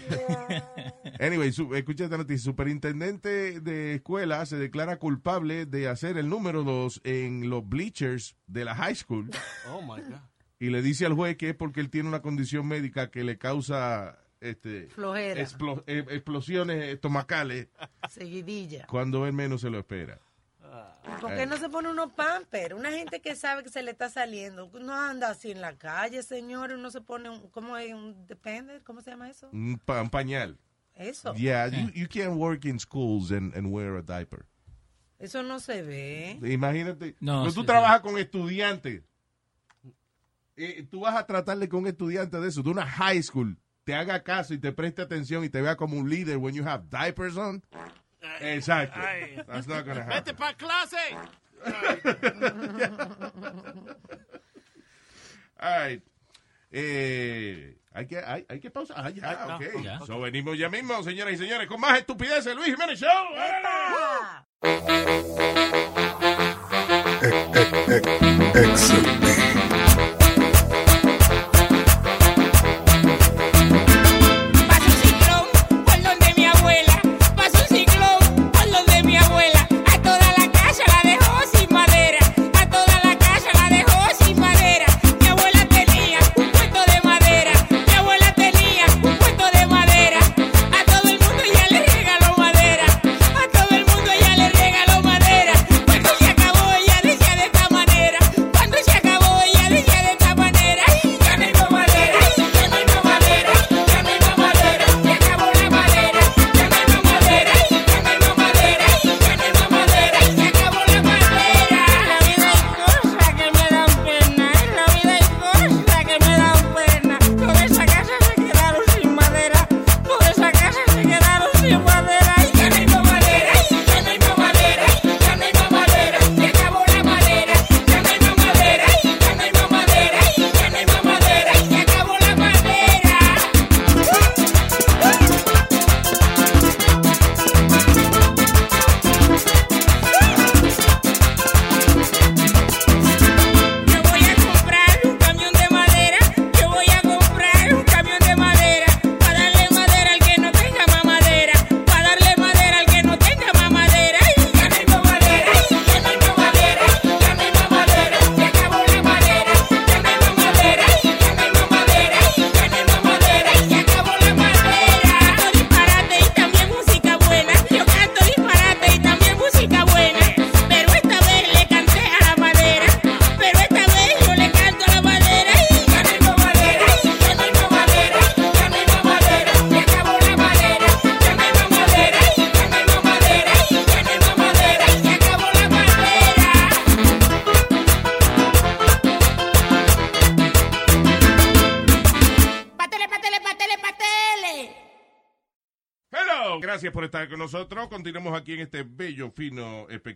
anyway, su- escucha esta noticia. Superintendente de escuela se declara culpable de hacer el número dos en los bleachers de la high school Oh my god. y le dice al juez que es porque él tiene una condición médica que le causa este Flojera. explo- eh, explosiones estomacales Seguidilla. cuando él menos se lo espera. ¿Por Eh. qué no se pone unos pamper? Una gente que sabe que se le está saliendo. No anda así en la calle, señor. Uno se pone un, ¿cómo es? Un depender, ¿cómo se llama eso? Un, pa- un pañal. Eso. Yeah, you, you can't work in schools and, and wear a diaper. Eso no se ve. Imagínate. No, cuando sí, tú sí. trabajas con estudiantes, eh, tú vas a tratarle con un estudiante de eso, de una high school, te haga caso y te preste atención y te vea como un líder when you have diapers on. Exacto. Ay. That's not gonna Vete happen. para clase. All right. Eh, hay que, hay, hay que pausar. Ah, ya, Ah, ok. ya. So, venimos ya mismo, señoras y señores, con más estupideces. Luis Jiménez Show.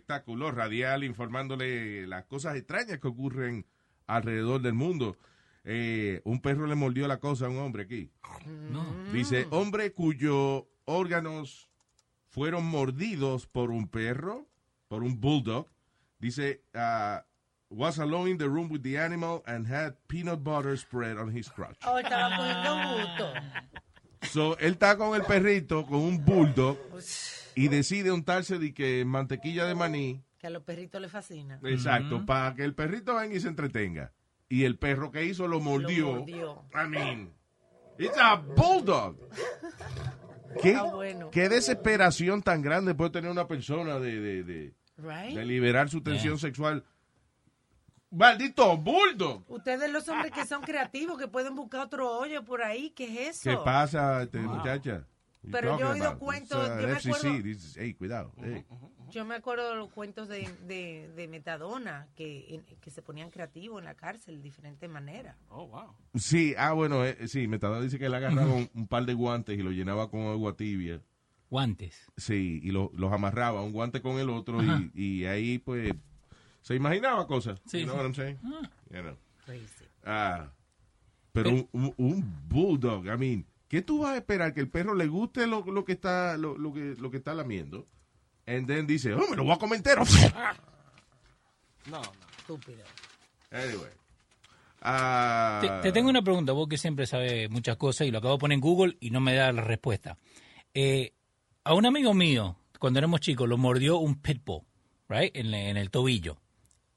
Espectáculo radial informándole las cosas extrañas que ocurren alrededor del mundo. Eh, un perro le mordió la cosa a un hombre aquí. No. Dice, hombre cuyos órganos fueron mordidos por un perro, por un bulldog. Dice, ah, was alone in the room with the animal and had peanut butter spread on his crotch. Oh, estaba cogiendo gusto. So, él está con el perrito, con un bulldog, y decide untarse de que mantequilla de maní Que a los perritos les fascina. Exacto, para que el perrito venga y se entretenga. Y el perro que hizo lo mordió. Lo mordió. I mean, it's a bulldog. ¿Qué, Ah, bueno. qué desesperación tan grande puede tener una persona de, de, de- Right? de liberar su tensión sexual. Maldito bulldog. Ustedes los hombres que son creativos, que pueden buscar otro hoyo por ahí, ¿qué es eso? ¿Qué pasa, este, muchacha? Pero yo he oído cuentos, uh, yo me FCC, acuerdo- is- hey, cuidado. hey. Yo me acuerdo de los cuentos de, de, de Metadona, que, en- que se ponían creativos en la cárcel de diferentes maneras. Oh, wow. Sí, ah, bueno, eh, sí, Metadona dice que él agarraba un, un par de guantes y lo llenaba con agua tibia. Guantes. Sí, y lo- los amarraba, un guante con el otro, y, y ahí, pues, se imaginaba cosas. Sí, You know sí. what I'm saying? Ah. You know. Crazy. Ah, pero un, un- un bulldog, I mean, ¿qué tú vas a esperar? Que el perro le guste lo, lo que está lo, lo que, lo que está lamiendo. And then dice, oh, me lo voy a comer entero. No, no. Estúpido. Anyway. Ah, Te, te tengo una pregunta, vos que siempre sabes muchas cosas y lo acabo de poner en Google y no me da la respuesta. Eh, a un amigo mío, cuando éramos chicos, lo mordió un pitbull, right, en, en el tobillo.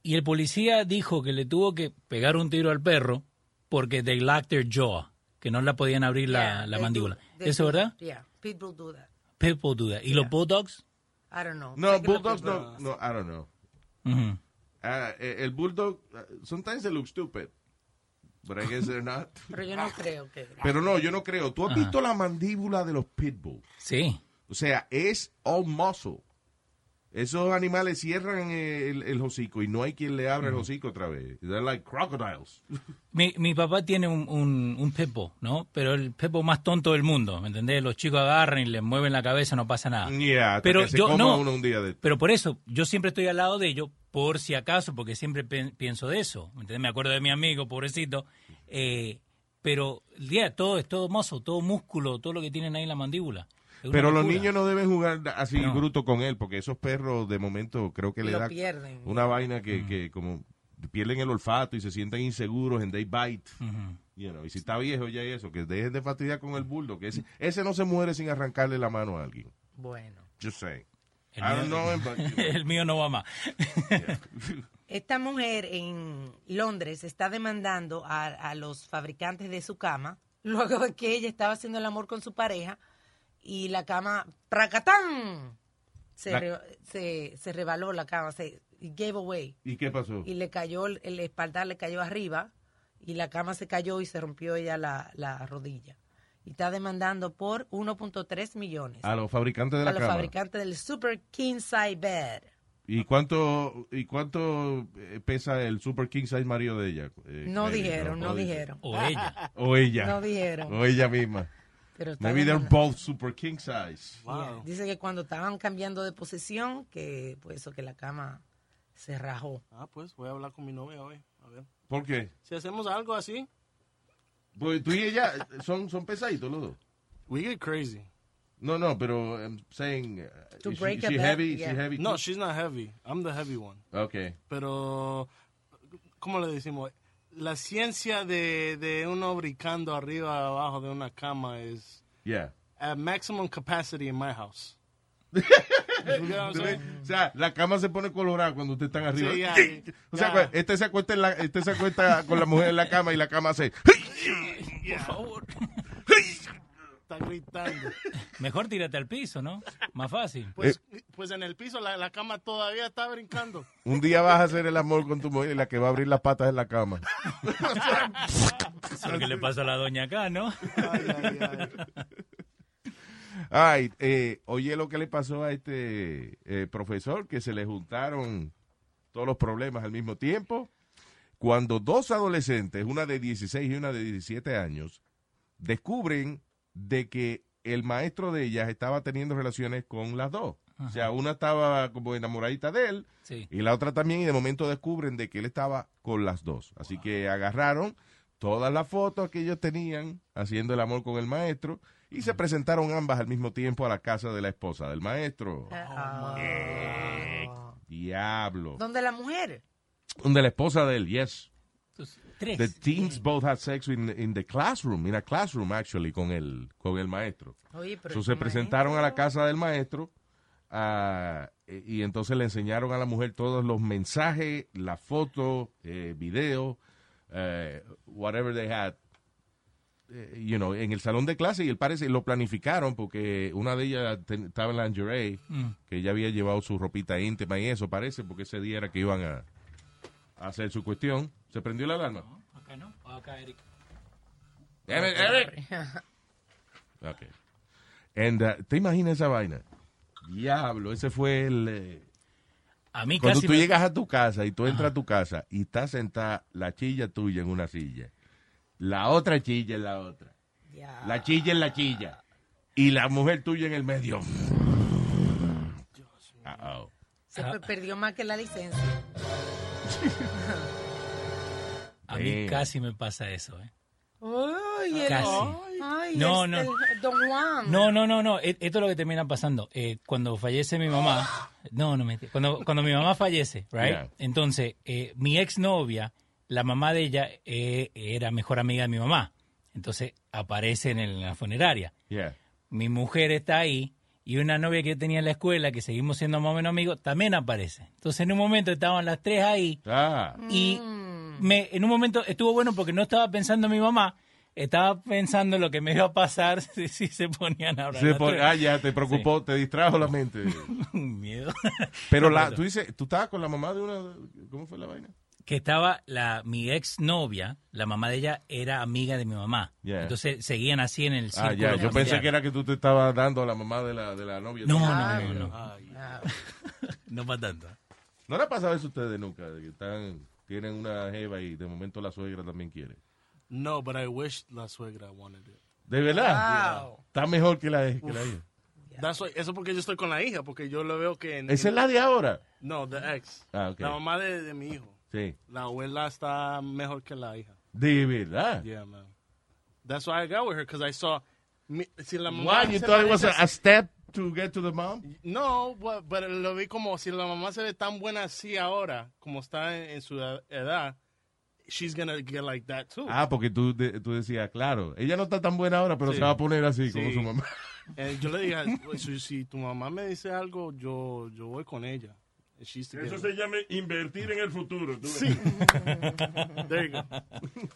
Y el policía dijo que le tuvo que pegar un tiro al perro porque they lacked their jaw, que no la podían abrir la, Yeah, la they mandíbula. do- ¿Eso es verdad? Yeah, Pitbull do that. Pitbull do that. ¿Y los bulldogs? I don't know. No, bulldogs no, no, I don't know. Ujú. Ah, eh, el bulldog, uh, sometimes they look stupid, but I guess they're not. Pero yo no creo que... Pero no, yo no creo. ¿Tú has Ajá. visto la mandíbula de los pitbull? Sí. O sea, es all muscle. Esos animales cierran el, el hocico y no hay quien le abra el hocico otra vez. They're like crocodiles. Mi, mi papá tiene un, un, un pitbull, ¿no? Pero el pitbull más tonto del mundo, ¿me entendés? Los chicos agarran y le mueven la cabeza, no pasa nada. Yeah, hasta pero que se yo coma no. uno un día de Pero por eso, yo siempre estoy al lado de ellos, por si acaso, porque siempre pienso de eso. ¿me entendés? Me acuerdo de mi amigo, pobrecito. Eh, pero, ya, todo es todo mozo, todo músculo, todo lo que tienen ahí en la mandíbula. Pero los niños no deben jugar así No. bruto con él, porque esos perros de momento creo que le Lo da pierden. una vaina que, que como pierden el olfato y se sienten inseguros and they bite. You know, y si está viejo ya eso, que dejen de fastidiar con el bulldog. Que ese, ese no se muere sin arrancarle la mano a alguien. Bueno. Just saying. El I don't mío- know him, but, you know. el mío no va más. Esta mujer en Londres está demandando a, a los fabricantes de su cama luego de que ella estaba haciendo el amor con su pareja y la cama, ¡pracatán! Se, La- re- se, se rebaló la cama, se gave away. ¿Y qué pasó? Y le cayó, el, el espaldar le cayó arriba y la cama se cayó y se rompió ella la, la rodilla. Y está demandando por 1.3 millones A los fabricantes de a la los cama. fabricantes del Super King Size Bed. ¿Y cuánto, y cuánto eh, pesa el Super King Size marido de ella? Eh, No dijeron, no dice. dijeron. O ella. O ella. No dijeron. O ella misma. Pero Maybe they're both Super King Size. Yeah. Dice que cuando estaban cambiando de posición, que pues eso que la cama se rajó. Ah, pues voy a hablar con mi novia hoy. A ver. ¿Por qué? Si hacemos algo así, Pues tú y ella eh, son, son pesaditos los dos. we get crazy. No, no, pero I'm saying, uh, To is break she, she bed, heavy? Is yeah. she heavy No, she's not heavy. I'm the heavy one. Okay. Pero, ¿cómo le decimos? La ciencia de, de uno brincando arriba abajo de una cama es Yeah. at maximum capacity in my house. O sea, la cama se pone colorada cuando ustedes están arriba. Sí, ya, o sea, ya. este se acuesta en la, este se acuesta con la mujer en la cama y la cama hace. Por favor. Está gritando. Mejor tírate al piso, ¿no? Más fácil. Pues, pues en el piso la, la cama todavía está brincando. Un día vas a hacer el amor con tu mujer y la que va a abrir las patas en la cama. Eso es lo que le pasa a la doña acá, ¿no? Ay, ay, ay. Ay, eh, oye lo que le pasó a este eh, profesor, que se le juntaron todos los problemas al mismo tiempo. Cuando dos adolescentes, una de 16 y una de 17 años, descubren de que el maestro de ellas estaba teniendo relaciones con las dos. O sea, una estaba como enamoradita de él Sí. y la otra también, y de momento descubren de que él estaba con las dos. Así que agarraron todas las fotos que ellos tenían haciendo el amor con el maestro y se presentaron ambas al mismo tiempo a la casa de la esposa del maestro. Ah. Diablo. ¿Dónde la mujer? De la esposa de él, yes. Entonces, tres. The teens both had sex in, in the classroom, in a classroom actually, con el, con el maestro. Oye, pero So, se presentaron a la maestro- casa del maestro ah, eh, y entonces le enseñaron a la mujer todos los mensajes, la foto, eh, video, eh, whatever they had, eh, you know, en el salón de clase y el parece lo planificaron porque una de ellas ten- estaba en lingerie, Mm. que ella había llevado su ropita íntima y eso parece porque ese día era que iban a, a hacer su cuestión. ¿Se prendió la alarma? Acá no, acá Eric. Eric, Eric. Ok. And, uh, ¿Te imaginas esa vaina? Diablo, ese fue el... eh, A mí Cuando casi tú me- llegas a tu casa y tú entras a tu casa y está sentada la chilla tuya en una silla, la otra chilla en la otra, la chilla en la chilla y la mujer tuya en el medio. Se pe- perdió más que la licencia. A mí Damn. casi me pasa eso, ¿eh? Ay, el, Casi. ay, No, el- no. el Don Juan. No, no, no, no. e- Esto es lo que termina pasando. Eh, cuando fallece mi mamá, no, no mentira. Cuando, cuando mi mamá fallece, right? Yeah. Entonces, eh, mi exnovia, la mamá de ella eh, era mejor amiga de mi mamá. Entonces aparece en, el- en la funeraria. Yeah. Mi mujer está ahí y una novia que yo tenía en la escuela, que seguimos siendo más o menos amigos, también aparece. Entonces, en un momento estaban las tres ahí Ah, y me, en un momento estuvo bueno porque no estaba pensando en mi mamá, estaba pensando en lo que me iba a pasar si, si se ponían a hablar. se pon- ah, ya te preocupó, te distrajo la mente. Miedo. Pero No, la, no. tú dices, tú estabas con la mamá de una, ¿cómo fue la vaina? Que estaba la, mi ex novia, la mamá de ella era amiga de mi mamá. Yeah. Entonces seguían así en el círculo. Ah, ya, yo pensé que era que tú te estabas dando a la mamá de la, de la novia. No, tuya. no, no, no. No para tanto. ¿No le ha pasado eso a ustedes nunca? De que están, tienen una jeva y de momento la suegra también quiere. No, but I wish la suegra wanted it. ¿De verdad? Está mejor que la, que la hija. That's why- eso porque yo estoy con la hija, porque yo lo veo que... en- ¿Esa es la de ahora? No, the ex. Ah, ok. La mamá de, de mi hijo. Sí. La abuela está mejor que la hija. De verdad. Yeah, man. That's why I got with her, because I saw... mi- si la mamá Why? You thought it was a, step to get to the mom? No, but, but lo vi como si la mamá se ve tan buena así ahora, como está en, en su edad, she's gonna get like that too. Ah, porque tú, de- tú decías, claro, ella no está tan buena ahora, pero Sí. se va a poner así como su mamá. Eh, yo le dije, si, si tu mamá me dice algo, yo, yo voy con ella. Eso se llama invertir en el futuro. Sí. There you go.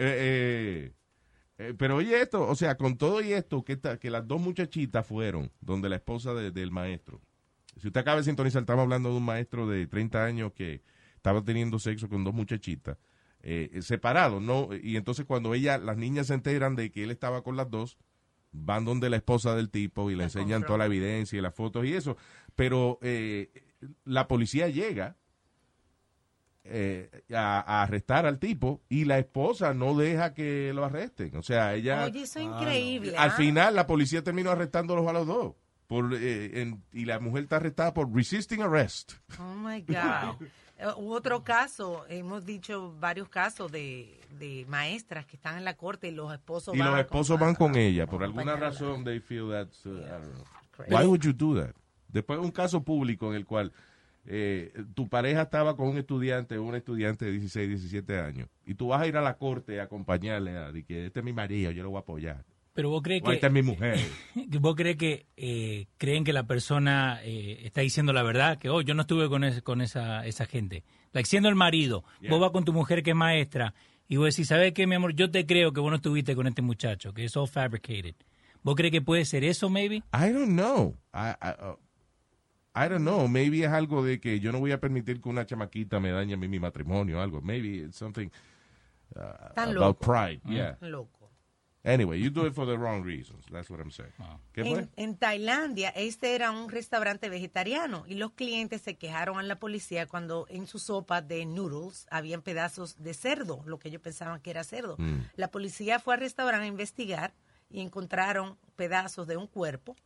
Eh, eh, eh, pero oye esto, o sea, con todo y esto, que, esta- que las dos muchachitas fueron donde la esposa de- del maestro. Si usted acaba de sintonizar, estamos hablando de un maestro de 30 años que estaba teniendo sexo con dos muchachitas eh, separados, ¿no? Y entonces cuando ella, las niñas se enteran de que él estaba con las dos, van donde la esposa del tipo y le enseñan toda la evidencia y las fotos y eso. Pero eh, la policía llega eh, a, a arrestar al tipo y la esposa no deja que lo arresten. O sea, ella... Oye, eso es increíble. Al ¿ah? final la policía terminó arrestándolos a los dos. Por, eh, en- y la mujer está arrestada por resisting arrest. Oh my God. Hubo otro caso, hemos dicho varios casos de, de maestras que están en la corte y los esposos Y van los esposos van con ella. Por alguna razón, they feel that's, uh, I don't know. Why would you do that? Después un caso público en el cual eh, tu pareja estaba con un estudiante, un estudiante de 16, 17 años, y tú vas a ir a la corte a acompañarle a de que este es mi marido, yo lo voy a apoyar. Pero vos crees O esta es que, mi mujer. que vos crees que eh, creen que la persona eh, está diciendo la verdad, que oh, yo no estuve con, ese- con esa, esa gente. Like, siendo el marido, Yeah. vos vas con tu mujer que es maestra y vos decís, ¿sabes qué, mi amor? Yo te creo que vos no estuviste con este muchacho, que es all fabricated. ¿Vos crees que puede ser eso, maybe? I don't know. I, I, uh, I don't know. Maybe es algo de que yo no voy a permitir que una chamaquita me dañe mi, mi matrimonio o algo. Maybe it's something uh, Tan about loco. pride. Yeah. Loco. Anyway, you do it for the wrong reasons. That's what I'm saying. ¿Qué fue? En, en Tailandia, este era un restaurante vegetariano y los clientes se quejaron a la policía cuando en su sopa de noodles habían pedazos de cerdo, lo que ellos pensaban que era cerdo. Mm. La policía fue al restaurante a investigar y encontraron pedazos de un cuerpo.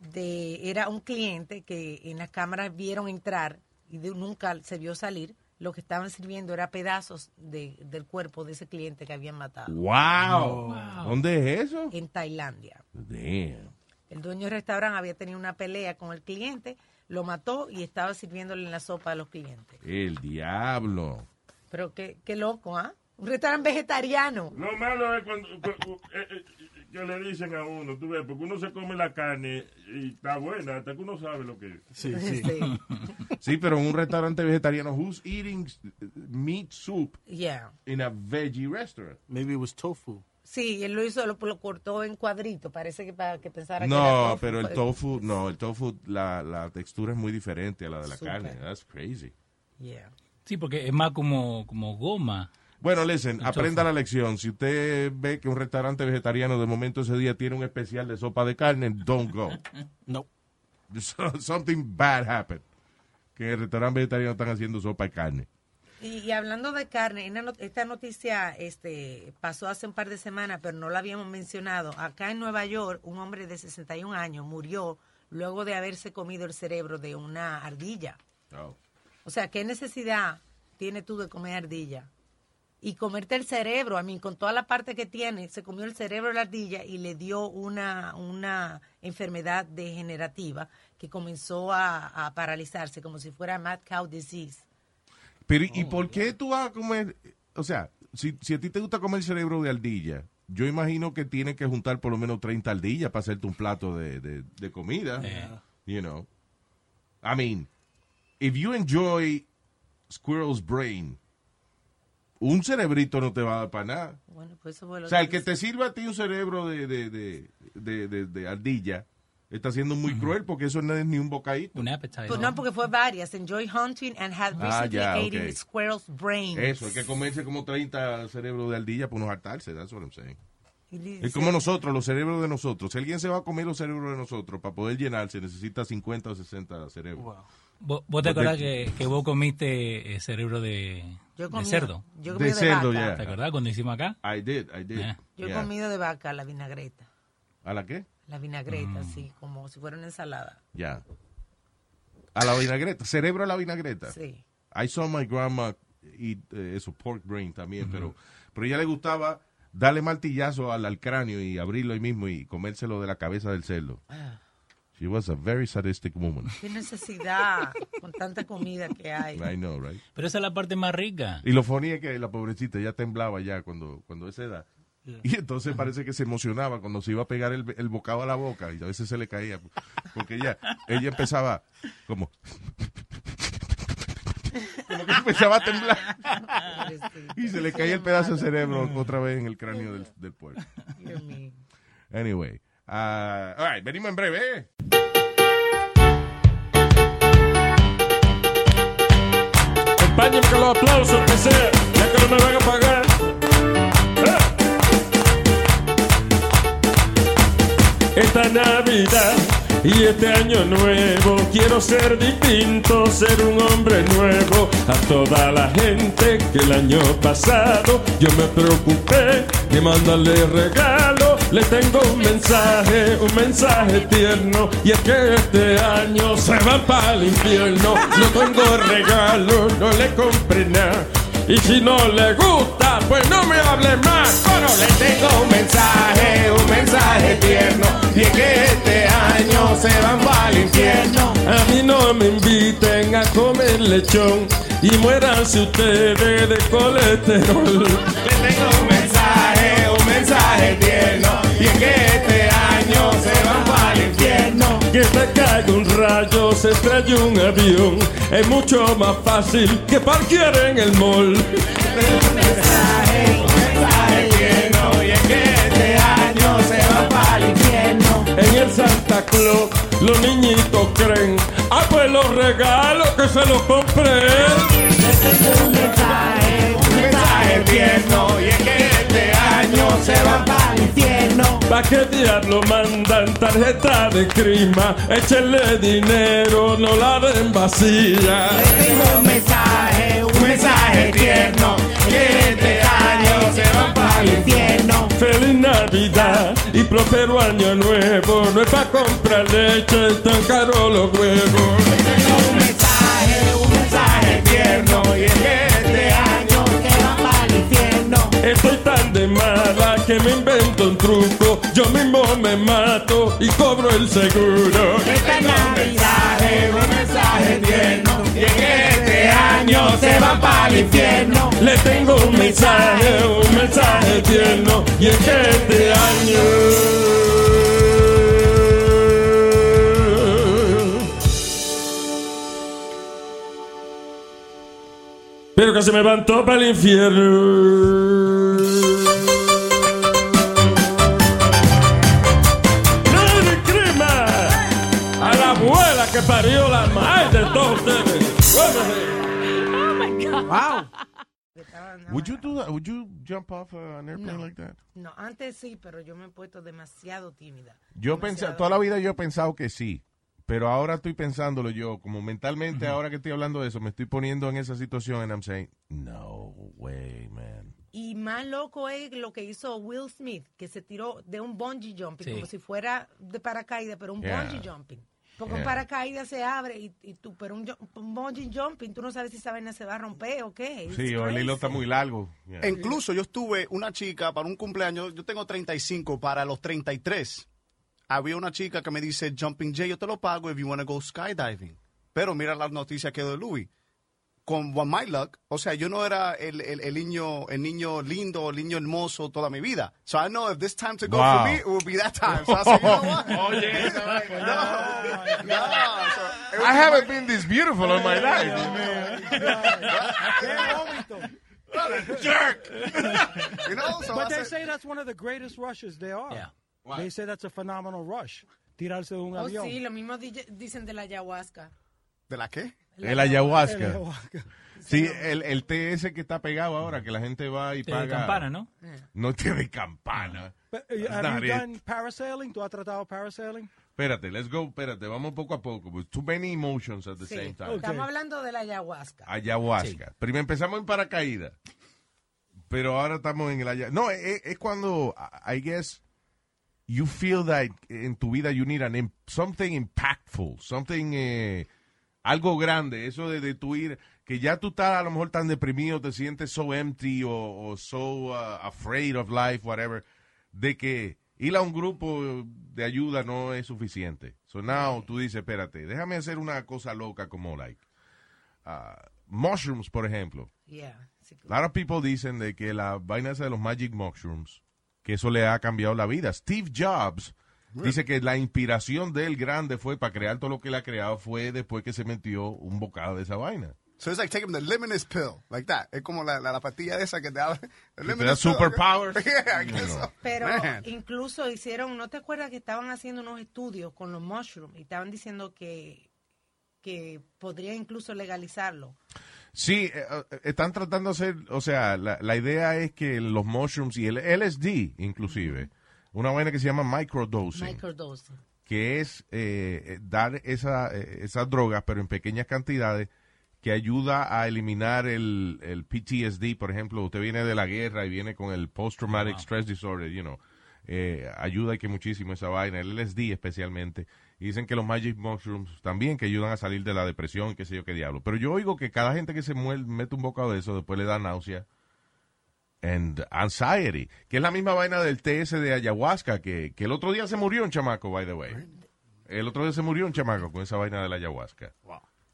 De, era un cliente que en las cámaras vieron entrar y de- nunca se vio salir. Lo que estaban sirviendo era pedazos de- del cuerpo de ese cliente que habían matado. Wow. ¿Dónde es eso? En Tailandia. Damn. El dueño del restaurante había tenido una pelea con el cliente, lo mató y estaba sirviéndole en la sopa a los clientes. El diablo. Pero qué, qué loco, ¿ah? Un restaurante vegetariano. Lo malo es cuando, cu- cu- eh, eh, que le dicen a uno, tú ves, porque uno se come la carne y está buena, hasta que uno sabe lo que es. Sí, sí. Sí, pero en un restaurante vegetariano, who's eating meat soup Yeah. in a veggie restaurant? Maybe it was tofu. Sí, él lo hizo, lo, lo cortó en cuadrito. Parece que para que pensara que era No, tofu, pero el pues, tofu, no, el tofu, la, la textura es muy diferente a la de la carne. That's crazy. Yeah. Sí, porque es más como, como goma. Bueno, listen, aprenda la lección. Si usted ve que un restaurante vegetariano de momento ese día tiene un especial de sopa de carne, don't go. No. So- Something bad happened. Que en el restaurante vegetariano están haciendo sopa de carne. Y, y hablando de carne, esta noticia este, pasó hace un par de semanas, pero no la habíamos mencionado. Acá en Nueva York, un hombre de 61 años murió luego de haberse comido el cerebro de una ardilla. Oh. O sea, ¿qué necesidad tiene tú de comer ardilla? Y comerte el cerebro, a mí, con toda la parte que tiene, se comió el cerebro de la ardilla y le dio una, una enfermedad degenerativa que comenzó a, a paralizarse, como si fuera mad cow disease. Pero, ¿y por qué tú vas a comer? O sea, si, si a ti te gusta comer cerebro de ardilla, yo imagino que tienes que juntar por lo menos 30 ardillas para hacerte un plato de, de, de comida. You know. I mean, if you enjoy squirrel's brain, un cerebrito no te va a dar para nada. Bueno, pues eso fue lo O sea, el que te sirva a ti un cerebro de, de, de, de, de- de ardilla está siendo muy cruel porque eso no es ni un bocadito. Un appetizer. Pues no, porque fue varias. Enjoy hunting and had Ah, recently eaten ok. squirrel's brain. Eso, hay que comerse como 30 cerebros de ardilla para no hartarse. That's what I'm saying. Es como nosotros, los cerebros de nosotros. Si alguien se va a comer los cerebros de nosotros, para poder llenarse necesita 50 o 60 cerebros. ¿Vos, vos te acordás que, que vos comiste eh, cerebro de, Yo de comí- cerdo? yo De cerdo, ya. ¿Te acordás cuando hicimos acá? I did, I did. Yeah. Yo he Yeah. comido de vaca la vinagreta. ¿A la qué? La vinagreta, Mm. sí, como si fuera una ensalada. Ya. A la vinagreta. Cerebro a la vinagreta. Sí. I saw my grandma eat eh, eso, pork brain también, pero, pero a ella le gustaba darle martillazo al, al cráneo y abrirlo ahí mismo y comérselo de la cabeza del cerdo. Ah, She was a very sadistic woman. qué necesidad con tanta comida que hay. I know, right? Pero esa es la parte más rica. Y lo funny es que la pobrecita ya temblaba ya cuando, cuando esa edad. Y entonces parece que se emocionaba cuando se iba a pegar el, el bocado a la boca y a veces se le caía. Porque ella, ella empezaba como... como que empezaba a temblar. Y se le caía el pedazo de cerebro otra vez en el cráneo del, del mío. Anyway. Ah, all venimos en breve. ¿eh? Acompáñenme con los aplausos, que sea, ya que no me van a pagar. ¡Eh! Esta Navidad y este año nuevo quiero ser distinto, ser un hombre nuevo. A toda la gente que el año pasado yo me preocupé de mandarle regalo. Le tengo un mensaje, un mensaje tierno. Y es que este año se van para el infierno. No tengo regalo, no le compré nada. Y si no le gusta, pues no me hable más. Bueno, le tengo un mensaje, un mensaje tierno. Y es que este año se van para el infierno. A mí no me inviten a comer lechón. Y muéranse ustedes de colesterol. Le tengo un mensaje, mensaje tierno. Y es que este año se van para el infierno. Que te caiga un rayo, se estrelle un avión. Es mucho más fácil que parquear en el mall. Un mensaje, un mensaje tierno. Y es que este año se va para el infierno. En el Santa Claus, los niñitos creen. Ah, pues los regalos que se los compré. Un mensaje, un mensaje tierno. Y es que este se va para el infierno. ¿Pa' qué diablo mandan tarjeta de crima? Échenle dinero, no la den vacía. un mensaje, un mensaje tierno. Que este año se va para el infierno. Feliz Navidad y próspero año nuevo. No es pa' comprar leche, tan caro los huevos. un mensaje, un mensaje tierno. Y es que este año se va para el infierno. Estoy tan de mala que me invento un truco. Yo mismo me mato y cobro el seguro. Este mensaje, un mensaje tierno. Y es que este año se va va para el infierno. Le tengo un mensaje, un mensaje tierno. Y es que este año. Pero que se me levantó para el infierno. ¡Merry Christmas! A la abuela que parió la madre de todos ustedes. Wow. Would you do that? Would you jump off uh, an airplane No. like that? No, antes sí, pero yo me he puesto demasiado tímida. Yo pensé, Demasiado. toda la vida yo he pensado que sí, pero ahora estoy pensándolo yo, como mentalmente, ahora que estoy hablando de eso, me estoy poniendo en esa situación and I'm saying, no way, man. Y más loco es lo que hizo Will Smith, que se tiró de un bungee jumping, Sí. como si fuera de paracaídas, pero un Yeah. bungee jumping. Porque Yeah. un paracaídas se abre y, y tú, pero un, un bungee jumping, tú no sabes si esa vaina se va a romper o qué. It's Sí, o el hilo está muy largo. Yeah. Incluso yo estuve una chica para un cumpleaños, yo tengo 35, para los 33. Había una chica que me dice, Jumping Jay, yo te lo pago if you want to go skydiving. Pero mira la noticia que dio Louis. Con One My Luck, o sea, yo no era el, el, el niño el niño lindo, el niño hermoso toda mi vida. So I know if this time to go Wow. for me, it will be that time. So I said, you know what? Oye, esa no, no, so- I haven't been this beautiful in my life. Jerk. you know, so but I they said- say that's one of the greatest rushes there are. Yeah. They say that's a phenomenal rush. Tirarse de un Oh, avión. sí, lo mismo di- dicen de la ayahuasca. ¿De la qué? El ayahuasca. El ayahuasca. Sí, el, el té ese que está pegado ahora, que la gente va y Té de paga. campana, ¿no? No té de campana. But, uh, you it. done parasailing? ¿Tú has tratado parasailing? Espérate, let's go, espérate, vamos poco a poco. pues, Too many emotions at the Sí, same time. estamos hablando de la ayahuasca. Ayahuasca. Primero empezamos en paracaídas. Pero ahora estamos en el ayahuasca. No, es, es cuando, I guess, you feel that en tu vida you need an, something impactful, something, eh, algo grande. Eso de, de tu ir, que ya tú estás a lo mejor tan deprimido, te sientes so empty o, o so uh, afraid of life, whatever, de que ir a un grupo de ayuda no es suficiente. So now tú dices, espérate, déjame hacer una cosa loca como like uh, mushrooms, por ejemplo. Yeah. A lot of people dicen de que la vaina esa de los magic mushrooms, que eso le ha cambiado la vida. Steve Jobs dice que la inspiración de él grande fue para crear todo lo que él ha creado fue después que se metió un bocado de esa vaina. So it's like taking the limitless pill, like that. Es como la, la, la pastilla esa que te da. te superpowers. Yeah, so. Pero Man. incluso hicieron, ¿no te acuerdas que estaban haciendo unos estudios con los mushrooms y estaban diciendo que, que podría incluso legalizarlo? Sí, eh, eh, están tratando de hacer, o sea, la, la idea es que los mushrooms y el LSD, inclusive, una vaina que se llama microdosing. Microdosing. que es eh, eh, dar esa, esas drogas, pero en pequeñas cantidades, que ayuda a eliminar el, el PTSD, por ejemplo, usted viene de la guerra y viene con el Post-Traumatic Stress Disorder, you know, eh, ayuda y que muchísimo esa vaina, el LSD especialmente, y dicen que los Magic Mushrooms también que ayudan a salir de la depresión, qué sé yo qué diablo, pero yo oigo que cada gente que se muel- mete un bocado de eso, después le da náusea, and anxiety, que es la misma vaina del TS de ayahuasca, que, que el otro día se murió un chamaco, by the way. El otro día se murió un chamaco con esa vaina de la ayahuasca.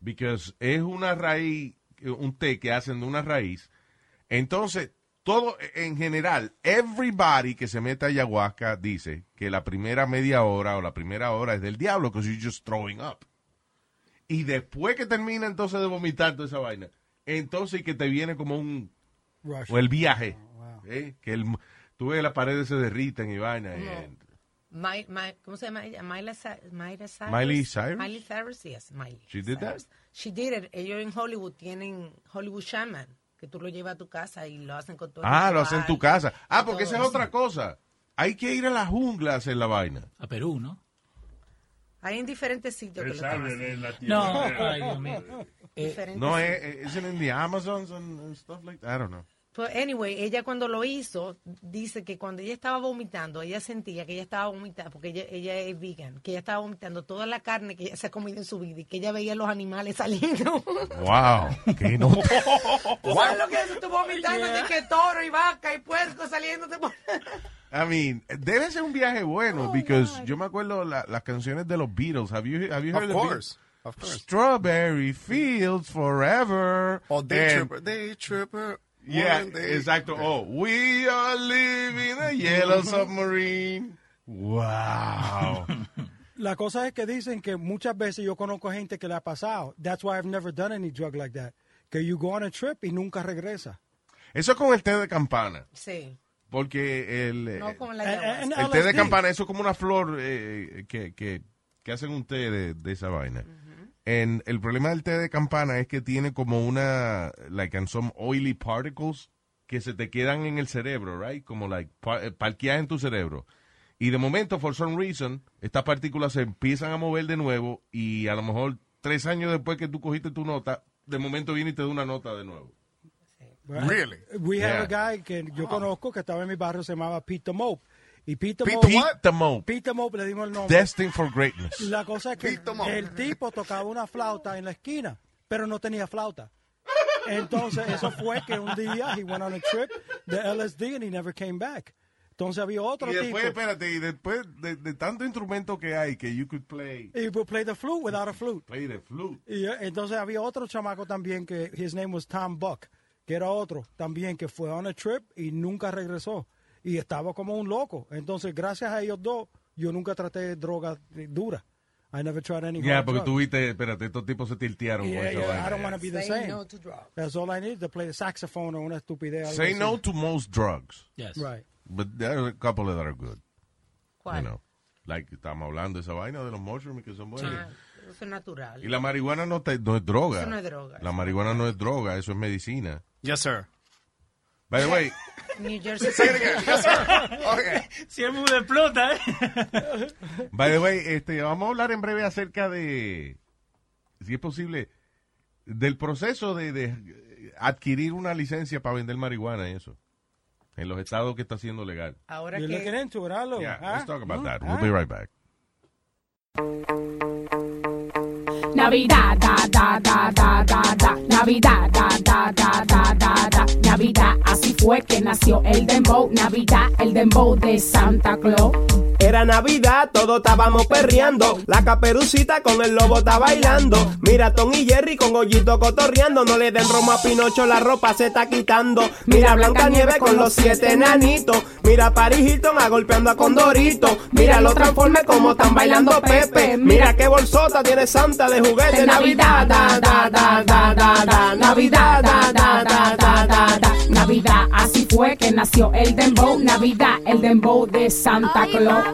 Because es una raíz, un té que hacen de una raíz. Entonces, todo en general, everybody que se mete a ayahuasca dice que la primera media hora o la primera hora es del diablo, because you're just throwing up. Y después que termina entonces de vomitar toda esa vaina, entonces que te viene como un Rush. o el viaje, ¿eh? que el, tú ves las paredes se derriten y vaina. My, my, ¿Cómo se llama ella? Miley, Cy- Miley Cyrus. Miley Cyrus? Miley Cyrus, yes, Miley. She did that? She did it. Ellos en Hollywood tienen Hollywood Shaman, que tú lo llevas a tu casa y lo hacen con todo el Ah, lo hacen en tu casa. Ah, porque esa es otra cosa. Hay que ir a la jungla a hacer la vaina. A Perú, ¿no? Hay en diferentes sitios que lo. No, ay, Dios mío. Eh, Diferentes No, sitios. es es in the Amazons and, and stuff like that. I don't know. Pues, anyway, ella cuando lo hizo, dice que cuando ella estaba vomitando, ella sentía que ella estaba vomitando, porque ella, ella es vegan, que ella estaba vomitando toda la carne que ella se ha comido en su vida y que ella veía los animales saliendo. Wow. Qué no. ¿Tú sabes lo que es? Tú vomitando de que toro y vaca y puerco saliendo. I mean, debe ser un viaje bueno, because yo me acuerdo la- las canciones de los Beatles. Have you, have you heard Of the course. Beatles? Strawberry Fields Forever. O Day And- Tripper. Day Tripper. Yeah, exacto. Oh, we are living a yellow submarine. Wow. La cosa es que dicen que muchas veces yo conozco gente que le ha pasado. That's why I've never done any drug like that. Que you go on a trip y nunca regresa. Eso es con el té de campana. Sí. Porque el, eh, No con la And- and el té de campana, eso es como una flor eh, que, que, que hacen un té de, de esa vaina. El problema del té de campana es que tiene como una, like, and some oily particles que se te quedan en el cerebro, right? Como, like, pa- eh, parqueadas en tu cerebro. Y de momento, for some reason, estas partículas se empiezan a mover de nuevo y a lo mejor tres años después que tú cogiste tu nota, de momento viene y te da una nota de nuevo. Really? We have Yeah. a guy que yo conozco que estaba en mi barrio, se llamaba Pete the Mope. Y Pete Pete Pete Mope, Pete Mope le dimos el nombre. destined for greatness. La cosa es que el tipo tocaba una flauta en la esquina, pero no tenía flauta. Entonces, eso fue que un día he went on a trip de LSD and he never came back. Entonces había otro Y después, tipo. espérate, y después de, de tanto instrumento que hay que you could play, He would play the flute without a flute. play the flute. Y eh, entonces había otro chamaco también que his name was Tom Buck, que era otro también que fue on a trip y nunca regresó. Y estaba como un loco. Entonces, gracias a ellos dos, yo nunca traté droga eh, dura. I never tried any hard porque drug. tú viste, espérate, estos tipos se tiltearon Yeah, yeah, vaina. I don't want to be the Say same. no to drugs. That's all I need to play the saxophone o una estupidez. Say así. no to most drugs, Yes. Right. but there are a couple that are good, you ¿Cuál? know. Like, estamos hablando de esa vaina de los mushrooms que son buenos. Ah, eso es natural. Y la marihuana no, te- no es droga. Eso no es droga, La marihuana no es droga, eso es medicina. Yes, sir. By the way, New Jersey. Yes, sir. Okay. Si el mundo explota, ¿eh? by the way, este, vamos a hablar en breve acerca de, si es posible, del proceso de, de adquirir una licencia para vender marihuana y eso. En los estados que está siendo legal. Ahora que. Yeah, let's talk about Mm, that. We'll be right back. Navidad, da, da, da, da, da, da. Navidad, da, da, da, da, da, da. Navidad, así fue que nació el dembow. Navidad, el dembow de Santa Claus. Era Navidad, todos estábamos perreando. La caperucita con el lobo está bailando. Mira Tom y Jerry con Gollito cotorreando. No le den romo a Pinocho, la ropa se está quitando. Mira Blanca Nieve con los siete enanitos. Mira Paris Hilton a golpeando a Condorito. Mira los transformes como están bailando Pepe. Mira qué bolsota tiene Santa de juguete. Navidad, da, da, da, da, da, da. Navidad, da, da, da, da, da, da. Navidad, así fue que nació el dembow. Navidad, el dembow de Santa Claus.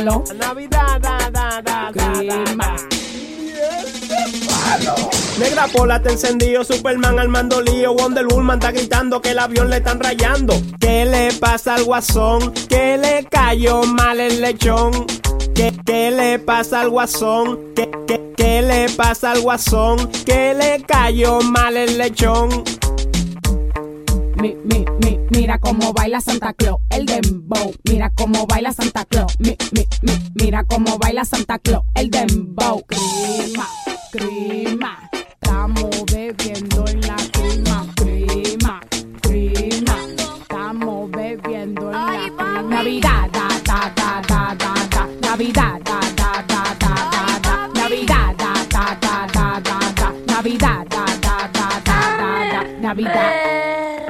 Navidad, da, da, da, da, da, Crema. Negra pola te encendido, Superman al mando lío, Wonder Woman está gritando que el avión le están rayando. ¿Qué le pasa al guasón? ¿Qué le cayó mal el lechón? ¿Qué, qué le pasa al guasón? ¿Qué, qué, qué le pasa al guasón? ¿Qué le cayó mal el lechón? Mi, mi, mi, mira cómo baila Santa Claus, el dembow. Mira cómo baila Santa Claus. Mi, mi, mi, mira cómo baila Santa Claus, el dembow. Crema, crema. Estamos bebiendo en la crema, crema, crema. Estamos bebiendo en la crema. Navidad, da, da, da, da, da, da. Navidad, da, da, da, da, da, da. Navidad, da, da, da, da, da, da. Navidad, da, da, da, da, da, da. Navidad.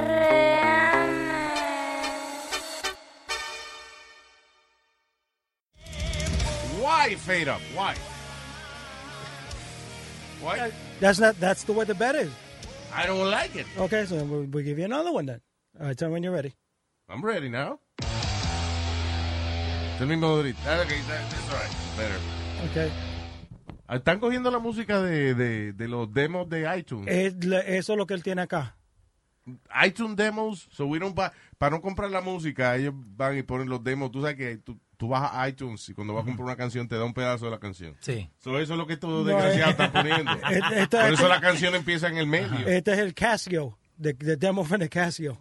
Why fade up? Why? Why? That's not. That's the way the bet is. I don't like it. Okay, so we we give you another one then. All right, tell me when you're ready. I'm ready now. Es el mismo ahorita. Ah, Okay, that- that's all right. Better. Okay. Ah, Están cogiendo la música de, de, de los demos de iTunes. Es le- eso es lo que él tiene acá. iTunes demos, so we don't buy- para no comprar la música, ellos van y ponen los demos. Tú sabes que tú, tú vas a iTunes y cuando vas a comprar una canción te da un pedazo de la canción. Sí. So, eso es lo que estos No, desgraciados eh, están poniendo. este- este- Por eso la canción empieza en el medio. Este es el Casio, the, the demo from the Casio.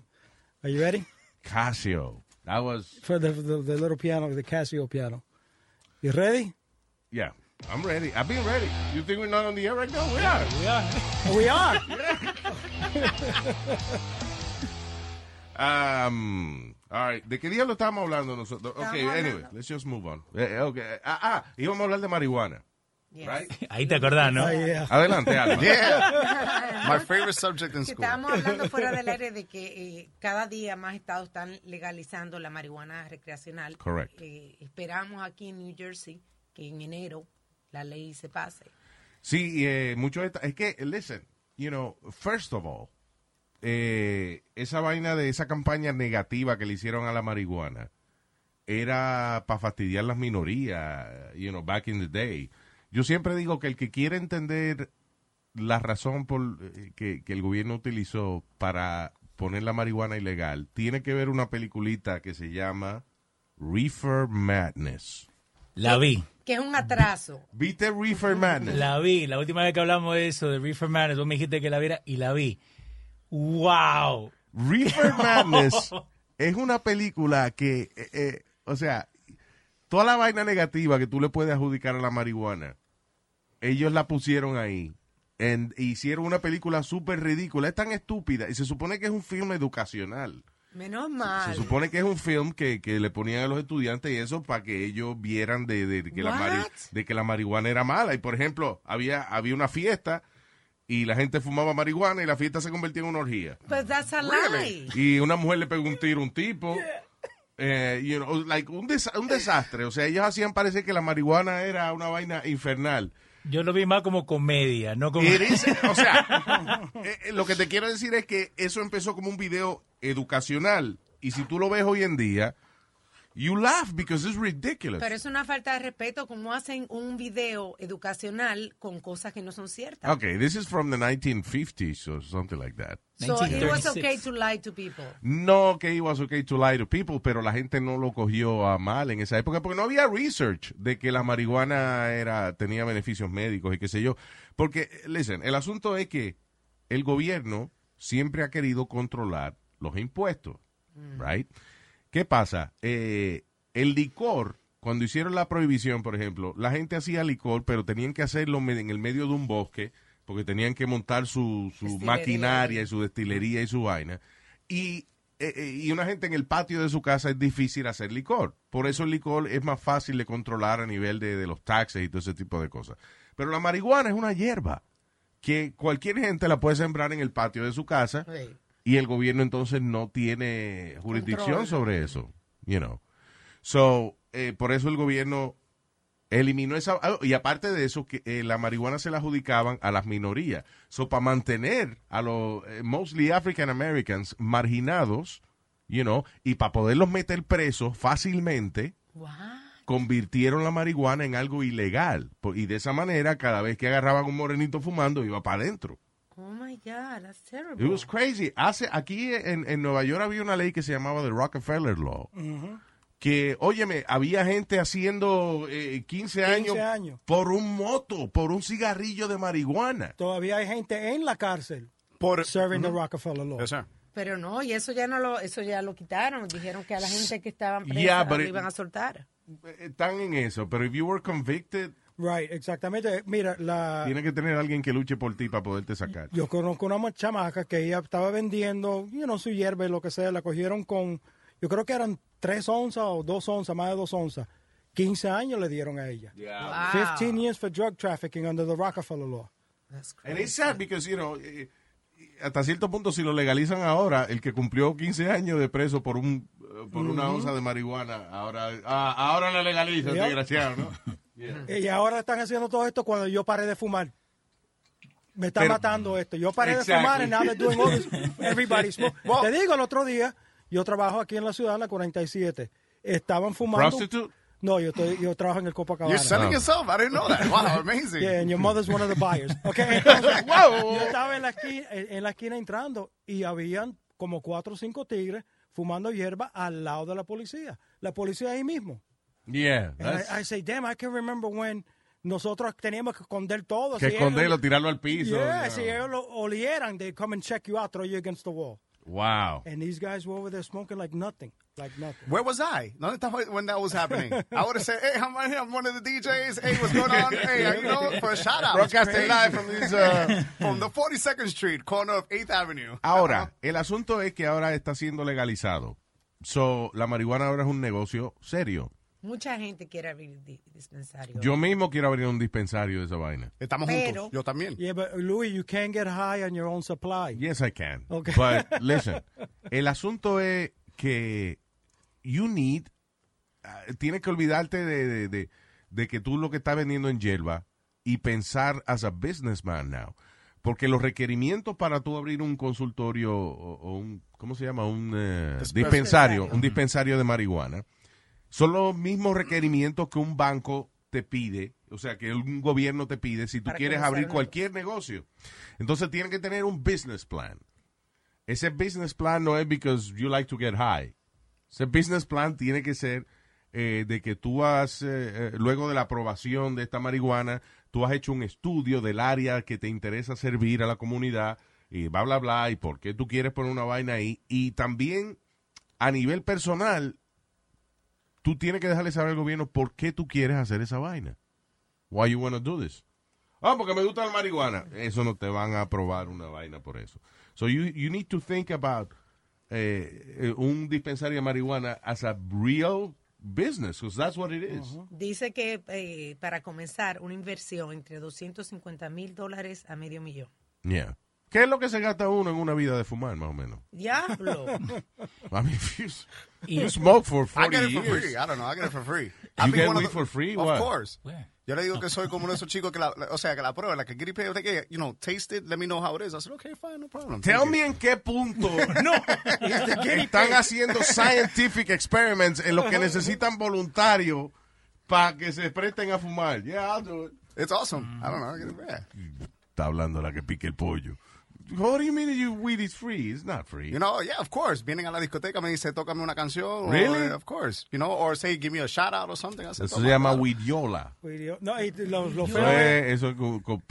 Are you ready? Casio. That was, For the, the, the little piano, the Casio piano. You ready? yeah. I'm ready. I've been ready. You think we're not on the air right now? We are. We are. We are. Um, all right. ¿De qué diablo estábamos hablando nosotros? Ok, anyway, hablando- let's just move on. Eh, eh, okay. Ah, ah, íbamos a hablar de marihuana. Yes. Right? Ahí te acordás, ¿no? Oh, yeah. Adelante, Alma. Yeah. My favorite subject in Que school. estábamos hablando fuera del aire de que eh, cada día más estados están legalizando la marihuana recreacional. Correct. Eh, esperamos aquí en New Jersey que en enero la ley se pase. Sí, eh, mucho de esta- es que, listen, you know, first of all, eh, esa vaina de esa campaña negativa que le hicieron a la marihuana era para fastidiar las minorías, you know, back in the day. Yo siempre digo que el que quiere entender la razón por eh, que, que el gobierno utilizó para poner la marihuana ilegal, tiene que ver una peliculita que se llama Reefer Madness. La vi. Que es un atraso. ¿Viste Reefer Madness? La vi. La última vez que hablamos de eso, de Reefer Madness, vos me dijiste que la viera y la vi. ¡Wow! Reefer Madness es una película que, eh, eh, o sea, toda la vaina negativa que tú le puedes adjudicar a la marihuana, ellos la pusieron ahí. En- hicieron una película súper ridícula, es tan estúpida, y se supone que es un film educacional. Menos Se mal. supone que es un film que, que le ponían a los estudiantes y eso para que ellos vieran de, de que la mari- de que la marihuana era mala. Y por ejemplo, había, había una fiesta y la gente fumaba marihuana y la fiesta se convertía en una orgía. Pues that's a lie. Y una mujer le pegó un tiro a un tipo. Eh, you know, like, un, desa- un desastre. O sea, ellos hacían parecer que la marihuana era una vaina infernal. Yo lo vi más como comedia, no como... Is- o sea, eh, eh, lo que te quiero decir es que eso empezó como un video educacional. Y si tú lo ves hoy en día, you laugh because it's ridiculous. Pero es una falta de respeto como hacen un video educacional con cosas que no son ciertas. Okay, this is from the 1950s or something like that. So it was 1936. okay to lie to people. No que it was okay to lie to people, pero la gente no lo cogió a mal en esa época porque no había research de que la marihuana era tenía beneficios médicos y qué sé yo. Porque, listen, el asunto es que el gobierno siempre ha querido controlar los impuestos, right? ¿Qué pasa? Eh, el licor, cuando hicieron la prohibición, por ejemplo, la gente hacía licor, pero tenían que hacerlo en el medio de un bosque, porque tenían que montar su, su maquinaria y su destilería y su vaina. Y, eh, eh, y una gente en el patio de su casa es difícil hacer licor. Por eso el licor es más fácil de controlar a nivel de, de los taxes y todo ese tipo de cosas. Pero la marihuana es una hierba que cualquier gente la puede sembrar en el patio de su casa Sí. Y el gobierno entonces no tiene jurisdicción Control. sobre eso, you know. So, eh, por eso el gobierno eliminó esa y aparte de eso que eh, la marihuana se la adjudicaban a las minorías. So, para mantener a los eh, mostly African Americans marginados, you know, y para poderlos meter presos fácilmente, Wow. convirtieron la marihuana en algo ilegal. Y de esa manera, cada vez que agarraban un morenito fumando, iba para adentro. Oh my God, that's terrible. It was crazy. Hace, aquí en, en Nueva York había una ley que se llamaba the Rockefeller Law. Que, óyeme, había gente haciendo eh, 15, años, 15 años. por un moto, por un cigarrillo de marihuana. Todavía hay gente en la cárcel Por, serving the Rockefeller law. Yes. Pero no, y eso ya no lo, eso ya lo quitaron. Dijeron que a la gente que estaban presa Yeah, but lo iban a soltar. Están en eso, pero if you were convicted, Right, exactamente. Mira, la, tiene que tener alguien que luche por ti para poderte sacar. yo conozco una chamaca que ella estaba vendiendo, you know, su hierba y lo que sea, la cogieron con, yo creo que eran tres onzas o dos onzas, más de dos onzas. 15 años le dieron a ella. Wow. 15 years for drug trafficking under the Rockefeller law. That's And crazy. it's sad because, you know, eh, hasta cierto punto si lo legalizan ahora, el que cumplió 15 años de preso por un eh, por una onza de marihuana, ahora ah, ahora lo legalizan, Yep. desgraciado, ¿no? Yeah. Y ahora están haciendo todo esto cuando yo paré de fumar. Me está Pero- matando esto. Yo paré Exactly. de fumar and now they're doing all this. Everybody smoke. Te digo, el otro día, yo trabajo aquí en la ciudad, en la 47. Estaban fumando. Prostitute? No, yo, estoy, yo trabajo en el Copacabana. You're selling Oh. yourself? I didn't know that. Wow, amazing. Yeah, and your mother's one of the buyers. Okay, entonces, yo estaba en la, esquina, en la esquina entrando y habían como cuatro o cinco tigres fumando hierba al lado de la policía. La policía ahí mismo. Yeah. And I, I say, damn, I can remember when nosotros teníamos que esconder todo. que Si esconderlo, ellos- tirarlo al piso. Yeah, you si know. ellos lo olieran, they come and check you out, throw you against the wall. Wow. And these guys were over there smoking like nothing, like nothing. Where was I? ¿Dónde estaba when that was happening? I would have said, hey, I'm right here. I'm one of the DJs. Hey, what's going on? Hey, you know, for a shout out. Broadcasting live from this, uh, from the 42nd Street, corner of 8th Avenue. Ahora, el asunto es que ahora está siendo legalizado. So, la marihuana ahora es un negocio serio. Mucha gente quiere abrir di- dispensario. Yo mismo quiero abrir un dispensario de esa vaina. Estamos Pero- Yo también. Yeah, but Louis, you can't get high on your own supply. Yes, I can. Okay. But listen, el asunto es que you need, ah, tienes que olvidarte de, de, de, de que tú lo que estás vendiendo en hierba y pensar as a businessman now. Porque los requerimientos para tú abrir un consultorio o, o un, ¿cómo se llama? Un Dispensario. dispensario, un dispensario de marihuana, son los mismos requerimientos que un banco te pide, o sea, que un gobierno te pide si tú quieres abrir cualquier negocio. Entonces tienen que tener un business plan. Ese business plan no es because you like to get high. Ese business plan tiene que ser eh, de que tú has, eh, eh, luego de la aprobación de esta marihuana, tú has hecho un estudio del área que te interesa servir a la comunidad y bla, bla, bla, y por qué tú quieres poner una vaina ahí. Y también, a nivel personal, tú tienes que dejarle saber al gobierno por qué tú quieres hacer esa vaina. Why you want to do this. Ah, porque me gusta la marihuana. Eso no te van a aprobar una vaina por eso. So you, you need to think about eh, eh, un dispensario de marihuana as a real business, because that's what it is. Dice que eh, para comenzar una inversión entre 250 mil dólares a medio millón. Yeah. ¿Qué es lo que se gasta uno en una vida de fumar, más o menos? Diablo. I mean, if you, you smoke for I 40 get it for years. free. I don't know. I get it for free. You I'd be get weed the- for free? Of What? course. Where? Yo le digo que soy como uno de esos chicos que la, la- o sea, que la prueba, la que they get, you know, taste it, let me know how it is. I said, okay, fine, no problem. Tell you. me en qué punto están haciendo scientific experiments en los que necesitan voluntarios para que se presten a fumar. Yeah, I'll do it. It's awesome. I don't know. I get it, yeah. Está hablando la que pique el pollo. What do you mean your weed is free? It's not free. You know, yeah, of course. Vienen a la discoteca, me dice, tócame una canción. or, Really? of course. You know, or say, give me a shout out or something. Eso "Toma, se llama claro." weediola. No, y los, los Eso es, es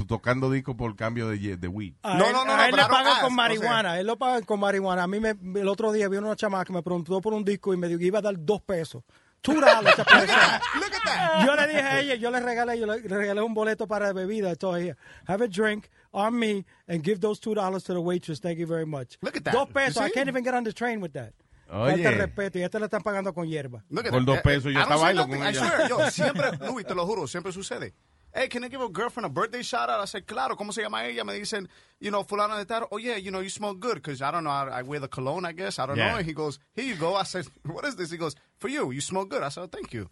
tocando disco por cambio de, de weed. A No, él, no, no, a no, él but le pagan ask, con o marihuana. Él lo pagan con marihuana. A mí me, el otro día vi una chamaca que me preguntó por un disco y me dijo que iba a dar dos pesos. Two dollars. esa persona. Look at that. yo le dije a ella, yo le regalé, yo le regalé un boleto para bebida. Entonces, ella, have a drink on me and give those two dollars to the waitress. Thank you very much. Look at that. Dos pesos. I can't even get on the train with that. Oye. Falta respeto. Y a este le están pagando con hierba. Look at that. dos pesos yo bailo nothing. con I ella. swear, yo, siempre, Luis, te lo juro, siempre sucede. Hey, can I give a girlfriend a birthday shout out? I said, claro, ¿cómo se llama ella? Me dicen, you know, fulana de tal. Oh, yeah, you know, you smell good. Because I don't know, I, I wear the cologne, I guess. I don't Yeah. know. And he goes, here you go. I said, what is this? He goes, for you, you smell good. I said, oh, thank you.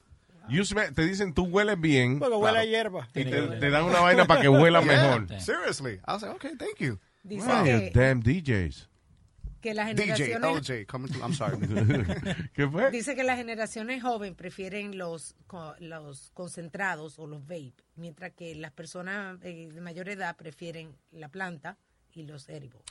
You smell- te dicen tú hueles bien Porque huele a hierba. y te, te dan una vaina para que huela Yeah, mejor. seriously. I was like, okay, thank you. Dice Wow, que, damn DJs. Que las DJ, generaciones through. I'm sorry. ¿Qué fue? dice que las generaciones jóvenes prefieren los co- los concentrados o los vape, mientras que las personas eh, de mayor edad prefieren la planta y los edibles.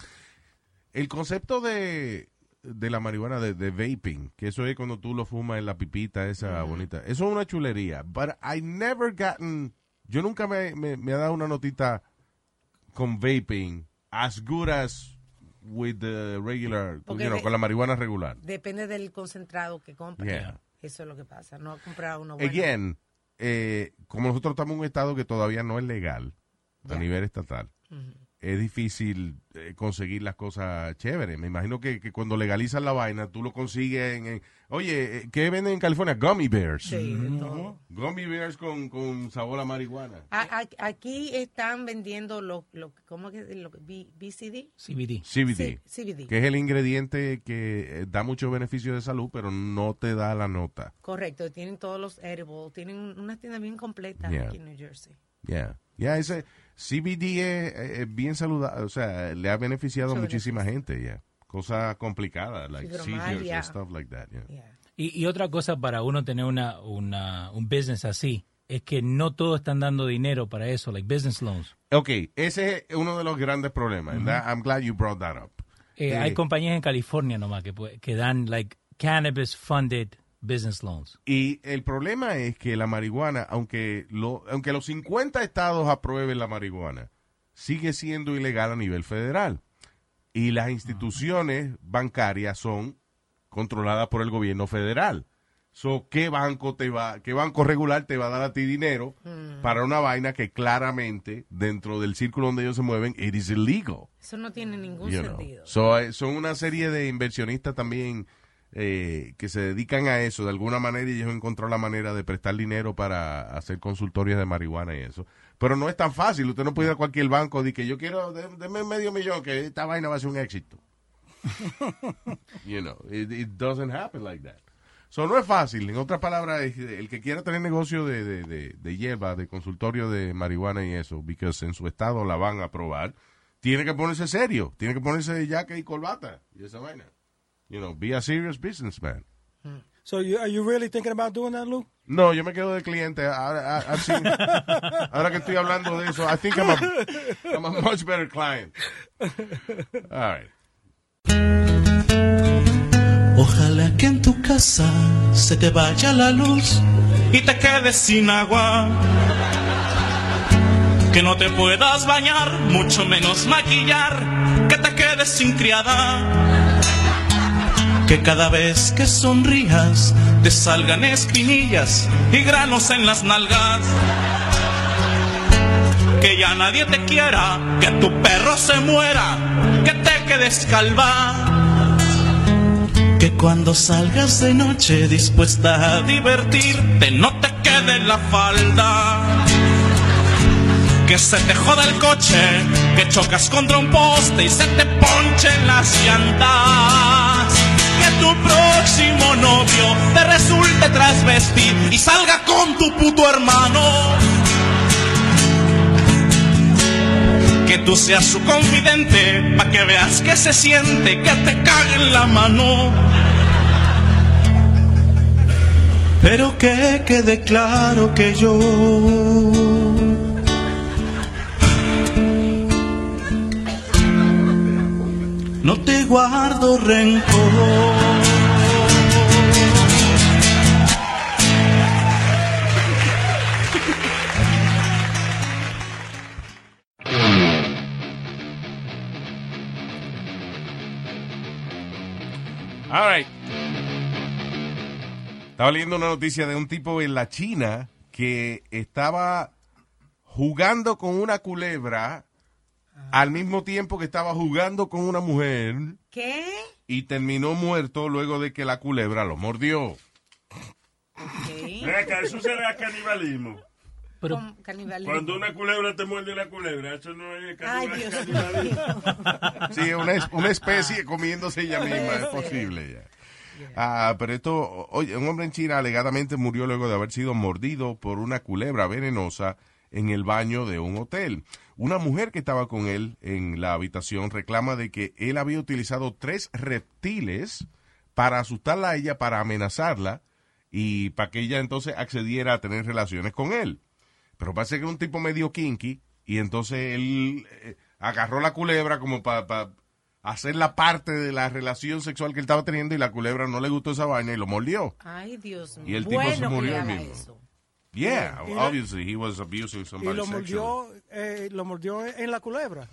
El concepto de, de la marihuana, de, de vaping, que eso es cuando tú lo fumas en la pipita esa bonita, eso es una chulería. But I never gotten, yo nunca me, me, me ha dado una notita con vaping as good as with the regular, you know, de- con la marihuana regular. Depende del concentrado que compres. Yeah. Eso es lo que pasa. No ha comprado uno bueno. Again, eh, como nosotros estamos en un estado que todavía no es legal a Ya. nivel estatal, es difícil eh, conseguir las cosas chéveres. Me imagino que, que cuando legalizan la vaina, tú lo consigues en... en- oye, eh, ¿qué venden en California? Gummy bears. Sí, de todo. Gummy bears con, con sabor a marihuana. A- a- aquí están vendiendo lo, lo ¿cómo que lo, B- BCD? CBD. CBD. Sí, CBD. Que es el ingrediente que eh, da muchos beneficios de salud, pero no te da la nota. Correcto, tienen todos los edibles, tienen una tienda bien completa Yeah. aquí en New Jersey. Ya, ya ese CBD es, es bien saludable, o sea, le ha beneficiado a muchísima gente, ya. Cosas complicadas, like seizures and stuff like that, yeah. Yeah. Y, y otra cosa para uno tener una, una, un business así es que no todos están dando dinero para eso, like business loans. Ok, ese es uno de los grandes problemas. and that- I'm glad you brought that up. Eh, Eh, hay compañías en California nomás que, que dan like cannabis funded business loans. Y el problema es que la marihuana, aunque, lo, aunque los 50 estados aprueben la marihuana, sigue siendo ilegal a nivel federal. Y las instituciones bancarias son controladas por el gobierno federal. So, ¿qué banco te va, qué banco regular te va a dar a ti dinero para una vaina que claramente dentro del círculo donde ellos se mueven, it is illegal? Eso no tiene ningún you sentido. So, eh, son una serie de inversionistas también eh, que se dedican a eso de alguna manera y ellos encontraron la manera de prestar dinero para hacer consultorios de marihuana y eso. Pero no es tan fácil. Usted no puede ir a cualquier banco y que yo quiero, deme medio millón, que esta vaina va a ser un éxito. you know, it, it doesn't happen like that. So, no es fácil. En otras palabras, el que quiera tener negocio de, de, de, de hierba, de consultorio de marihuana y eso, porque en su estado la van a aprobar, tiene que ponerse serio. Tiene que ponerse de jaque y corbata y esa vaina. You know, be a serious businessman. So you, are you really thinking about doing that, Lou? No, yo me quedo de cliente. Ahora, I- I've seen- ahora que estoy hablando de eso, I think I'm a, I'm a much better client. All right. Ojalá que en tu casa se te vaya la luz y te quedes sin agua. Que no te puedas bañar, mucho menos maquillar, que te quedes sin criada. Que cada vez que sonrías te salgan espinillas y granos en las nalgas. Que ya nadie te quiera, que tu perro se muera, que te quedes calva. Que cuando salgas de noche dispuesta a divertirte no te quede la falda. Que se te joda el coche, que chocas contra un poste y se te ponchen las llantas. Tu próximo novio te resulte trasvestir y salga con tu puto hermano. Que tú seas su confidente, pa' que veas que se siente, que te cague en la mano. Pero que quede claro que yo no te guardo rencor. All right. Estaba leyendo una noticia de un tipo en la China que estaba jugando con una culebra al mismo tiempo que estaba jugando con una mujer ¿Qué? y terminó muerto luego de que la culebra lo mordió. Acá, eso será canibalismo. Canibalismo. Cuando una culebra te muerde la culebra, eso no es Ay, canibalismo. Dios mío. Sí, una, es- una especie comiéndose ella misma, es posible ya. Ah, pero esto, oye, un hombre en China alegadamente murió luego de haber sido mordido por una culebra venenosa en el baño de un hotel. Una mujer que estaba con él en la habitación reclama de que él había utilizado tres reptiles para asustarla a ella, para amenazarla y para que ella entonces accediera a tener relaciones con él. Pero parece que era un tipo medio kinky y entonces él eh, agarró la culebra como para hacer la parte de la relación sexual que él estaba teniendo y la culebra no le gustó esa vaina y lo mordió. Ay, Dios mío. Y el tipo bueno se que murió él mismo. eso. Yeah, Y lo- obviously he was abusing Y somebody lo sexually. mordió, eh, lo mordió en la culebra.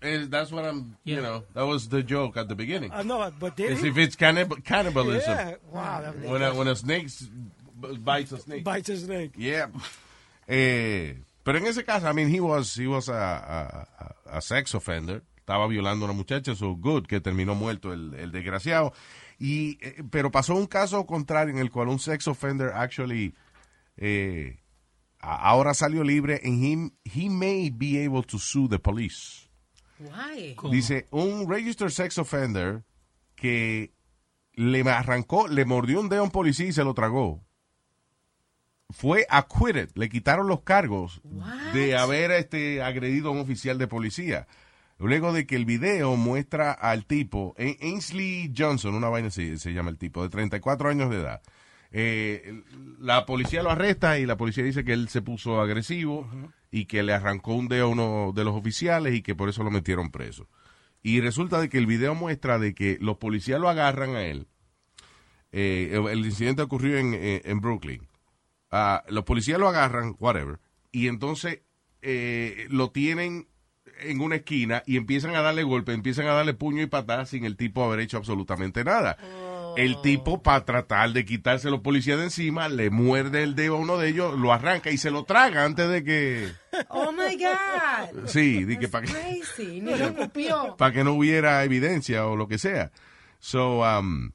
Eh, That's what I'm, you know, that was the joke at the beginning. I know, but did Is he? if it's cannib- cannibalism. Yeah, wow, that- When a, when a snake bites a snake. Bites a snake. Yeah. Eh, pero en ese caso, I mean, he was, he was a, a- a- a sex offender. Estaba violando a una muchacha, so good, que terminó muerto el, el desgraciado. Y, eh, pero pasó un caso contrario en el cual un sex offender actually eh, ahora salió libre and he, he may be able to sue the police. Why? Dice, un registered sex offender que le arrancó, le mordió un dedo a un policía y se lo tragó. Fue acquitted, le quitaron los cargos de haber este, agredido a un oficial de policía. Luego de que el video muestra al tipo, Ain- Ainsley Johnson, una vaina así se llama el tipo, de 34 años de edad. Eh, la policía lo arresta y la policía dice que él se puso agresivo y que le arrancó un dedo a uno de los oficiales y que por eso lo metieron preso. Y resulta de que el video muestra de que los policías lo agarran a él, eh, el, incidente ocurrió en, eh, en Brooklyn. Ah, los policías lo agarran, whatever, y entonces eh, lo tienen en una esquina y empiezan a darle golpe, empiezan a darle puño y patada sin el tipo haber hecho absolutamente nada. El tipo, para tratar de quitarse los policías de encima, le muerde el dedo a uno de ellos, lo arranca y se lo traga antes de que... Oh my God. Sí, de que para que, para que no hubiera evidencia o lo que sea. So, um,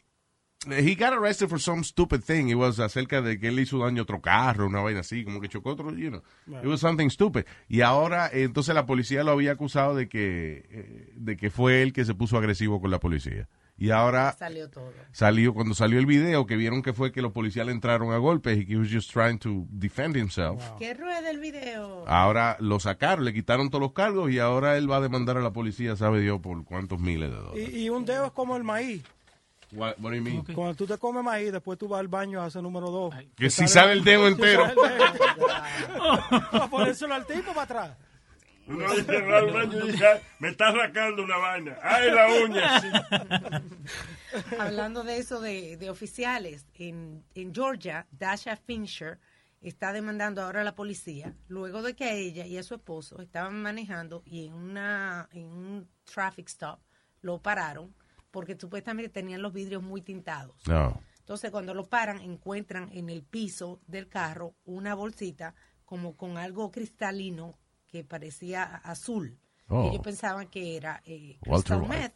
he got arrested for some stupid thing. It was acerca de que él hizo daño a otro carro, una vaina así, como que chocó otro, you know. It was something stupid. Y ahora, entonces la policía lo había acusado de que, eh, de que fue él que se puso agresivo con la policía. Y ahora Salió todo. salió, cuando salió el video, que vieron que fue que los policías le entraron a golpes y que he was just trying to defend himself. ¿Qué rueda el video? Ahora lo sacaron, le quitaron todos los cargos y ahora él va a demandar a la policía, sabe Dios, por cuántos miles de dólares. Y, y un dedo es como el maíz. What, what do you mean? Cuando tú te comes maíz, después tú vas al baño a hacer número dos. Que si sale el dedo entero. Para ponérselo al tipo para atrás. Uno y dice, "Ah, me está arrancando una vaina. ¡Ay, la uña! Sí. Hablando de eso de, de oficiales, en, en Georgia, Dasha Fincher está demandando ahora a la policía luego de que a ella y a su esposo estaban manejando y en, una, en un traffic stop lo pararon porque supuestamente tenían los vidrios muy tintados. No. Entonces, cuando lo paran, encuentran en el piso del carro una bolsita como con algo cristalino que parecía azul. Oh. Ellos pensaban que era eh, Walter crystal meth.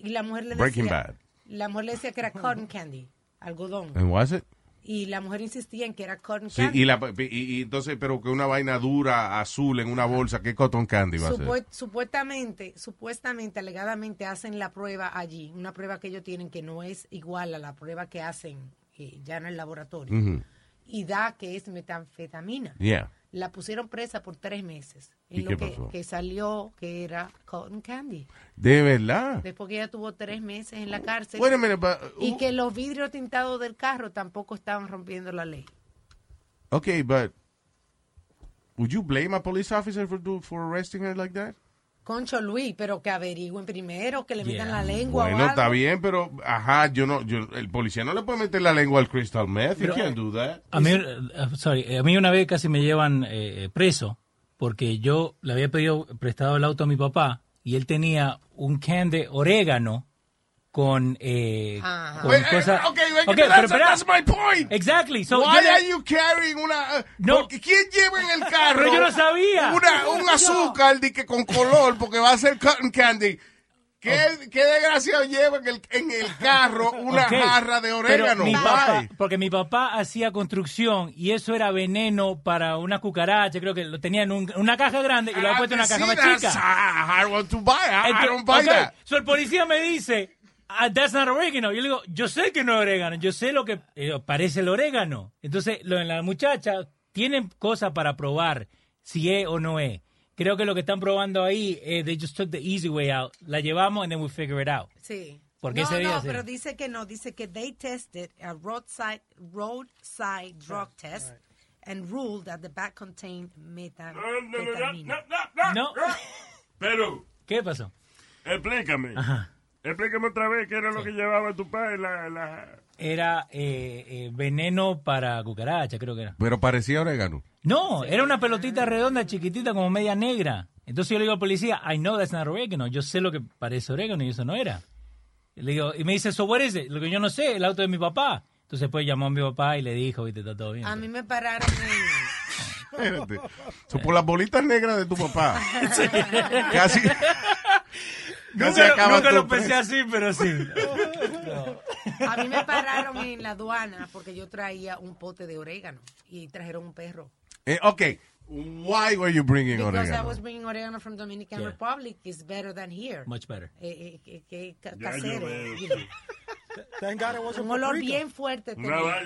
Y la mujer le Breaking decía, Bad. la mujer le decía que era cotton candy, algodón. And was it? Y la mujer insistía en que era cotton Sí, candy. y, la, y, y entonces, pero que una vaina dura, azul, en una bolsa, ¿qué cotton candy va a ser? Supue- supuestamente, supuestamente, alegadamente hacen la prueba allí, una prueba que ellos tienen que no es igual a la prueba que hacen eh, ya en el laboratorio. Y da que es metanfetamina. Yeah. La pusieron presa por tres meses. ¿Y En lo qué que, pasó? que salió que era cotton candy. De verdad. Después que ella tuvo tres meses en la cárcel. Y que los vidrios tintados del carro tampoco estaban rompiendo la ley. Okay, but would you blame a police officer for do, for arresting her like that? Concho Luis, pero que averigüen primero, que le metan Yeah. la lengua. o Bueno, está algo. bien, pero ajá, yo no, yo, el policía no le puede meter la lengua al crystal meth. Pero- you can't do that. A mí, eh, sorry, a mí una vez casi me llevan eh, preso porque yo le había pedido prestado el auto a mi papá y él tenía un can de orégano con, eh, con Wait, eh, cosas. okay, that's- pero that's my point. Exactly. So, Why yo are you carrying una... No. porque ¿Quién lleva en el carro? Pero yo no sabía. Una, un azúcar de que con color, porque va a ser cotton candy. ¿Qué, qué desgraciado lleva en el, en el carro una Ok, jarra de pero orégano? mi Why? papá- porque mi papá hacía construcción y eso era veneno para una cucaracha. Creo que lo tenía en un- una caja grande y lo había puesto en una caja más Ah, chica. that's- I want to buy. I, I Entonces, don't buy that. so el policía me dice, "Ah, that's not oregano. Yo le digo, yo sé que no es orégano, yo sé lo que eh, parece el orégano. Entonces, lo, la muchacha tienen cosas para probar si es o no es. Creo que lo que están probando ahí, eh, they just took the easy way out. La llevamos and then we figure it out. Sí. Porque no, no, pero dice que no, dice que they tested a roadside, roadside drug test and ruled that the bag contained methamphetamine. No. Pero, ¿Qué pasó? explícame. Ajá. Explícame otra vez qué era lo que llevaba tu padre. La, la... Era eh, eh, veneno para cucaracha, creo que era. Pero parecía orégano. No, era una pelotita redonda, chiquitita, como media negra. Entonces yo le digo al policía, I know that's not orégano. Yo sé lo que parece orégano y eso no era. Y le digo, y me dice, so what is it? Lo que yo no sé, el auto de mi papá. Entonces pues llamó a mi papá y le dijo, viste, está todo bien. A mí me pararon en... Espérate. So, por las bolitas negras de tu papá. Casi nunca acaba nunca lo pensé así, pero sí. A mí me pararon en la aduana porque yo traía un pote de orégano y trajeron un perro. Eh, okay. Why were you bringing Because I oregano? was bringing oregano from Dominican Yeah. Republic. It's better than here. Much better. Eh, eh, yo casero. veo, you know. Thank God it wasn't Un olor bien fuerte.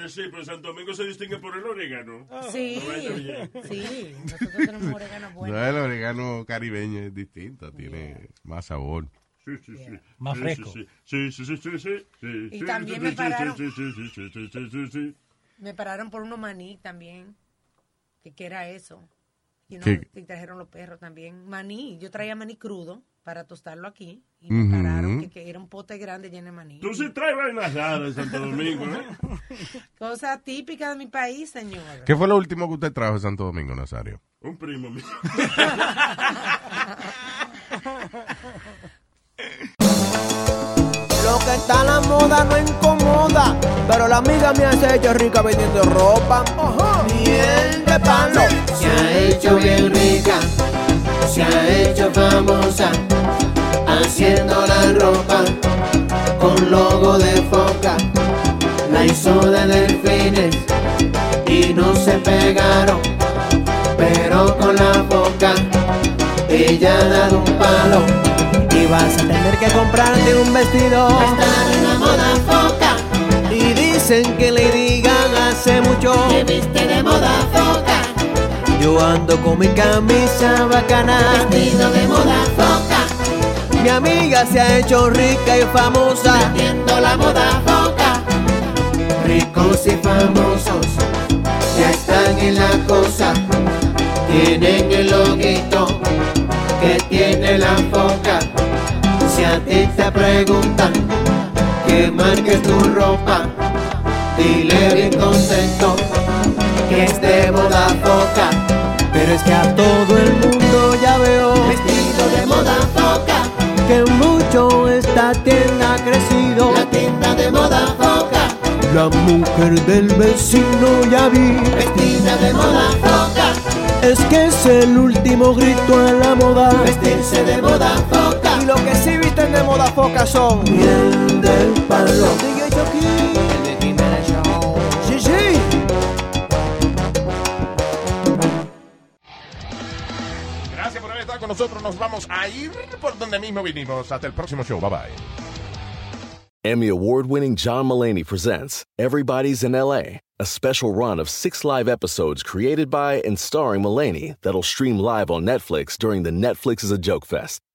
Sí, pero Santo Domingo se distingue por el orégano. Sí, vaina bien. sí. Nosotros tenemos orégano bueno. No, el orégano caribeño es distinto, tiene más sabor. Sí, sí, sí. Más Sí, fresco. Sí, sí, sí, sí, sí, sí, sí, Y sí, también sí, me sí, pararon. sí, sí, sí, sí, sí, sí, sí, sí. Me pararon por unos maní también. ¿Qué, era eso? Y trajeron los perros también. Maní, yo traía maní crudo para tostarlo aquí. Y me pararon que, que era un pote grande lleno de maní. Tú sí traes vainas raras de Santo Domingo, ¿eh? Cosa típica de mi país, señor. ¿Qué fue lo último que usted trajo de Santo Domingo, Nazario? Un primo mío. Lo que está a la moda no incomoda, pero la amiga me hace hecho rica vendiendo ropa. Miel de palo. Se ha hecho bien rica, se ha hecho famosa, haciendo la ropa con logo de foca. La hizo de delfines y no se pegaron, pero con la boca ella ha dado un palo. Y vas a tener que comprarte un vestido. Estar en la moda foca. Y dicen que le digan hace mucho. Que viste de moda foca. Yo ando con mi camisa bacana. Vestido de moda foca. Mi amiga se ha hecho rica y famosa. Vendiendo la moda foca. Ricos y famosos ya están en la cosa. Tienen el loguito que tiene la foca. Si a ti te preguntan que marques tu ropa, dile bien contento que es de moda foca. Pero es que a todo el mundo ya veo Vestido de moda foca, que mucho esta tienda ha crecido. la tienda de moda foca, La mujer del vecino ya vi. vestida de moda foca, Es que es el último grito a la moda. vestirse de moda foca. Y lo que sí visten de moda foca son miel del palo. DJ Chucky. Nosotros. Nos vamos a ir por donde mismo vinimos. Hasta el próximo show. Bye bye. Emmy award winning John Mullaney presents Everybody's in LA, a special run of six live episodes created by and starring Mullaney that'll stream live on Netflix during the Netflix is a Joke Fest.